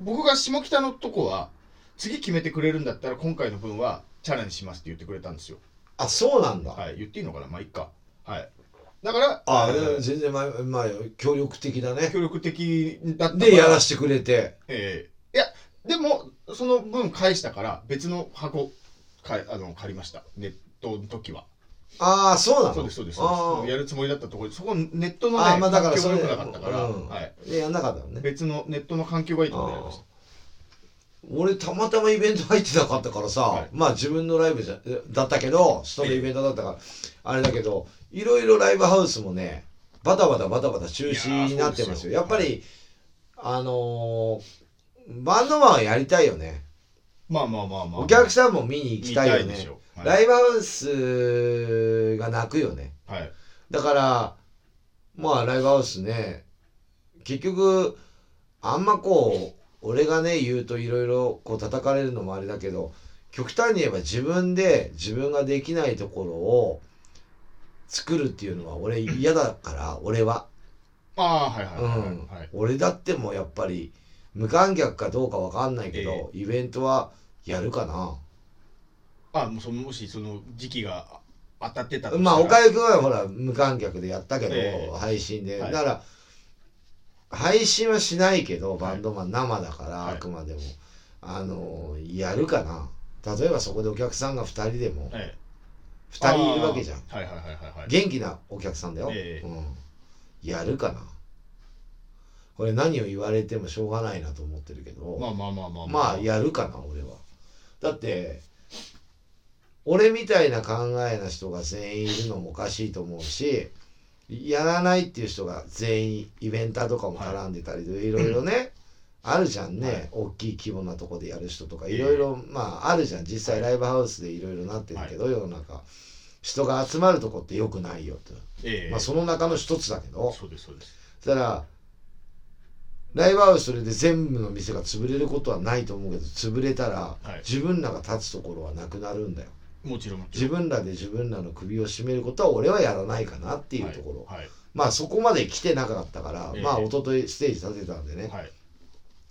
僕が下北のとこは次決めてくれるんだったら今回の分はチャレンジしますって言ってくれたんですよ。あそうなんだ、はい言っていいのかな？まあいっか。はい。だからあえー全然まあ、まあ、協力的だね。協力的だったから。でやらしてくれて。えーいやでもその分返したから別の箱かあの借りました。ネットの時は。ああそうなの？そうですそうですあそうです。やるつもりだったところでそこネットのねあーまあだから環境が良くなかったから、うん。はい、でやんなかったのね。別のネットの環境がいいところでやりました俺たまたまイベント入ってなかったからさ、はい。まあ自分のライブじゃだったけど人のイベントだったから、あれだけどいろいろライブハウスもねバタバタバタバタ中止になってますよ。いやっぱり、あのーバンドマンはやりたいよね。まあまあまあまあ。お客さんも見に行きたいよね。はい、ライブハウスが泣くよね。はい。だからまあライブハウスね結局あんまこう俺がね言うといろいろこう叩かれるのもあれだけど極端に言えば自分で自分ができないところを作るっていうのは俺嫌だから俺は、ああはいはいはい、うん。はい、俺だってもやっぱり無観客かどうかわかんないけど、イベントはやるかな。あもうそのもしその時期が当たってたとしたら。まあ岡井君はほら無観客でやったけど、ええ。配信で、はい。だから配信はしないけどバンドマン生だから、はい。あくまでもあのやるかな。例えばそこでお客さんが2人でもええ。2人いるわけじゃん。はいはいはいはいはい。元気なお客さんだよ、ええ。うん、やるかな。これ何を言われてもしょうがないなと思ってるけど、まあまあまあまあ。まあやるかな俺は。だって俺みたいな考えな人が全員いるのもおかしいと思うしやらないっていう人が全員イベンターとかも絡んでたりで、い、ろいろねあるじゃんね、はい。大きい規模なとこでやる人とかええいろいろまああるじゃん。実際ライブハウスでいろいろなってるけど、世の中。人が集まるとこってよくないよと、ええ。まあその中の一つだけど。そうですそうです。そしたらライブハウスそれで全部の店が潰れることはないと思うけど潰れたら、はい。自分らが立つところはなくなるんだよもちろん。自ろん分らで自分らの首を絞めることは俺はやらないかなっていうところ、はい。はい。まあそこまで来てなかったから、ええ。まあ一昨日ステージ立てたんでね、はい。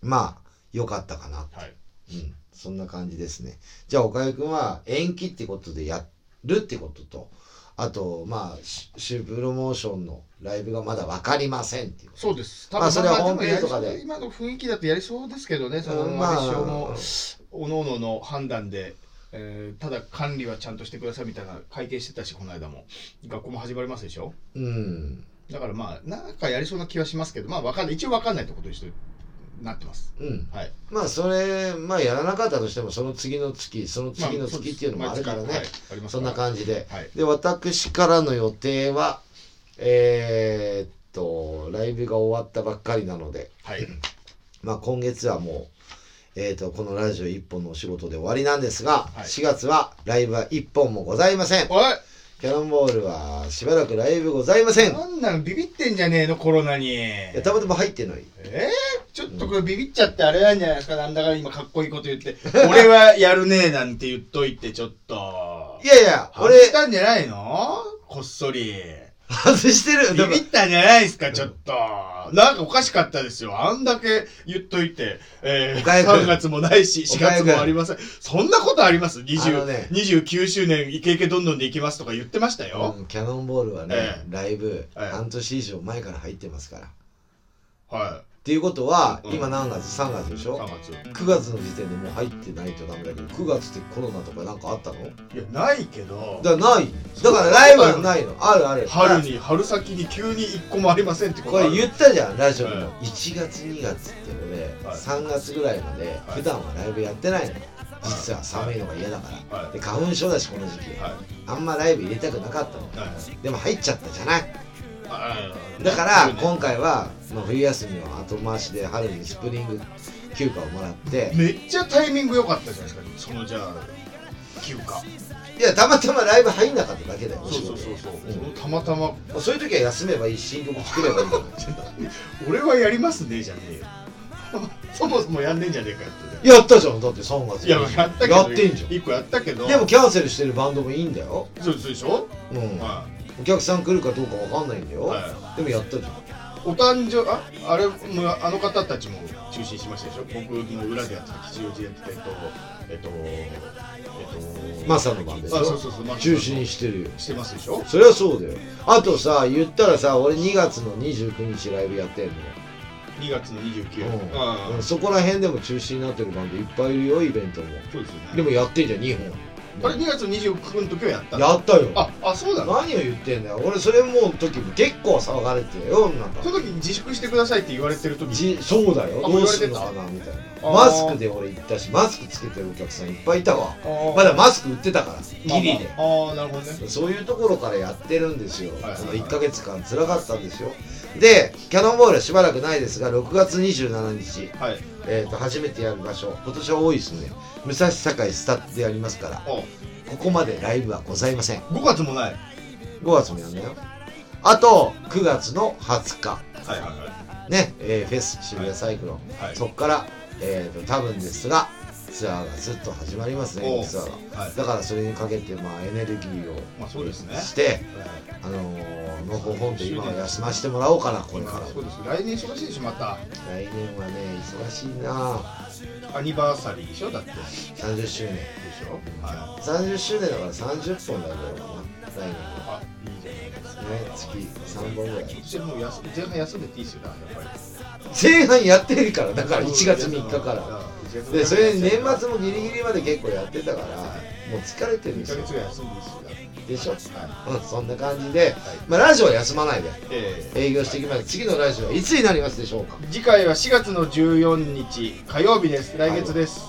まあ良かったかなはい。うん。そんな感じですね。じゃあ岡井君は延期ってことでやるってことと。あとまあしシュプロモーションのライブがまだ分かりませんっていうそうです。まあそれはホームページとかで。今の雰囲気だとやりそうですけどねそのうんまあおのおのの判断で、えーただ管理はちゃんとしてくださいみたいな改定してたしこの間も。学校も始まりますでしょ？うん。だからまあなんかやりそうな気はしますけどまあわかんない。一応わかんないってことにしてなってます。うん。はい。まあそれまあやらなかったとしてもその次の月その次の月っていうのもあるからね、まあそはいそんな感じで。はい。で私からの予定はえーっとライブが終わったばっかりなのではい。まあ今月はもうえー、とこのラジオ1本のお仕事で終わりなんですが、はい。4月はライブは1本もございません。おい。キャノンボールはしばらくライブございません。いなんなのビビってんじゃねえのコロナに。やたまたま入ってないえー、ちょっとこれビビっちゃってあれなんじゃないですか？なんだか今かっこいいこと言って。俺はやるねえなんて言っといてちょっと。いやいや俺俺したんじゃないの？こっそり外してる。ビビったんじゃないですかちょっと。なんかおかしかったですよ。あんだけ言っといて、えー、岡井君3月もないし4月もありません。そんなことあります？あの20、ね29周年イケイケどんどんでいきますとか言ってましたよ、うんキャノンボールはね、えライブええ。半年以上前から入ってますから。はっていうことは、うん。今何月？3月でしいょ？3月。9月の時点でもう入ってないとダメだけど9月ってコロナとかなんかあったの？いやないけど。だからない。だからライブはないの。あるある。春に春先に急に1個もありませんってことこれ言ったじゃんラジオでも、はい1月2月って俺、はい。3月ぐらいまではい。普段はライブやってないの。実は寒いのが嫌だから、はい。で花粉症だしこの時期、はい。あんまライブ入れたくなかったの。はい。でも入っちゃったじゃないだからね今回は、まあ、冬休みを後回しで春にスプリング休暇をもらって。めっちゃタイミング良かったじゃないですかそのじゃあ休暇。いやたまたまライブ入んなかっただけだよそうそうそううそう、ん。そのたまたま。そういう時は休めばいいし新曲作ればいいんだよ *laughs* 俺はやりますねじゃねえよ。*laughs* そもそもやんねえんじゃねえかよって。ねやったじゃんだって3月いややったけどやってんじゃん。一個やったけど。でもキャンセルしてるバンドもいいんだよ。そうそうでしょ、うん。はお客さん来るかどうかわかんないんだよ、はでもやったじゃん。い、お誕生ああれもあの方たちも中止しましたでしょ？僕の裏でやってた吉祥寺でやってたえっとえっとえっとマサのバンドでしょ？あそうそうそう中止にしてるよ。してますでしょ？そりゃそうだよ。あとさ言ったらさ俺2月の29日ライブやってんの2月の29うん。ああ。うんそこら辺でも中止になってるバンドいっぱいいるよイベントも。そうですよね。でもやってんじゃん2本あれ2月29の時はやった？のやったよ。ああそうだ。何を言ってんだよ。俺それもう時結構騒がれてよなんかその時自粛してくださいって言われてる時。じそうだよ。あどうするのかなみたいな。マスクで俺行ったしマスクつけてるお客さんいっぱいいたわ。まだマスク売ってたからギリで。あーあーなるほどね。そういうところからやってるんですよ、はいはいはい。この1ヶ月間辛かったんですよ。でキャノンボールはしばらくないですが6月27日、はいえー、と初めてやる場所。今年は多いですね。武蔵境スタッツでやりますから。おここまでライブはございません。5月もない。5月もやんだよ。あと9月の20日。はいはいはね、えーフェス渋谷サイクロン、いはい。そこから、えー、と多分ですがツアーがずっと始まりますねツアーがは。い。だからそれにかけて、まあ、エネルギーをまあそうですね。して、あのー、のほほんと今は休ませてもらおうかなこれから。そうです。来年忙しいでしょまた。来年はね忙しいな。アニバーサリーでしょ？だって。で30周年。しょ？はい。30周年だから30本だろうな来年は。あいいじゃないですか。ね月3本ぐらい。今年はもう休前半休んでていいですよやっぱり前半やってるからだから1月3日から。らでそれに年末もギリギリまで結構やってたからもう疲れてるん1ヶですよ。でしょはうんそんな感じで、まあ、ラジオは休まないで営業していきます。次のラジオはいつになりますでしょうか？ー次回は4月の14日火曜日です。来月です。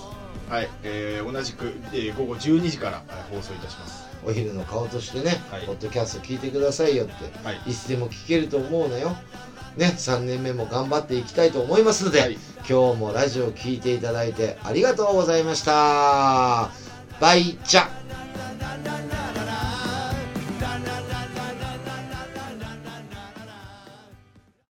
はい、えー、同じく、えー、午後12時から、はい放送いたします。お昼の顔としてね、はい。ポッドキャスト聞いてくださいよってはい。いつでも聞けると思うなよね、3年目も頑張っていきたいと思いますので、はい、今日もラジオ聴いていただいてありがとうございました。バイチャ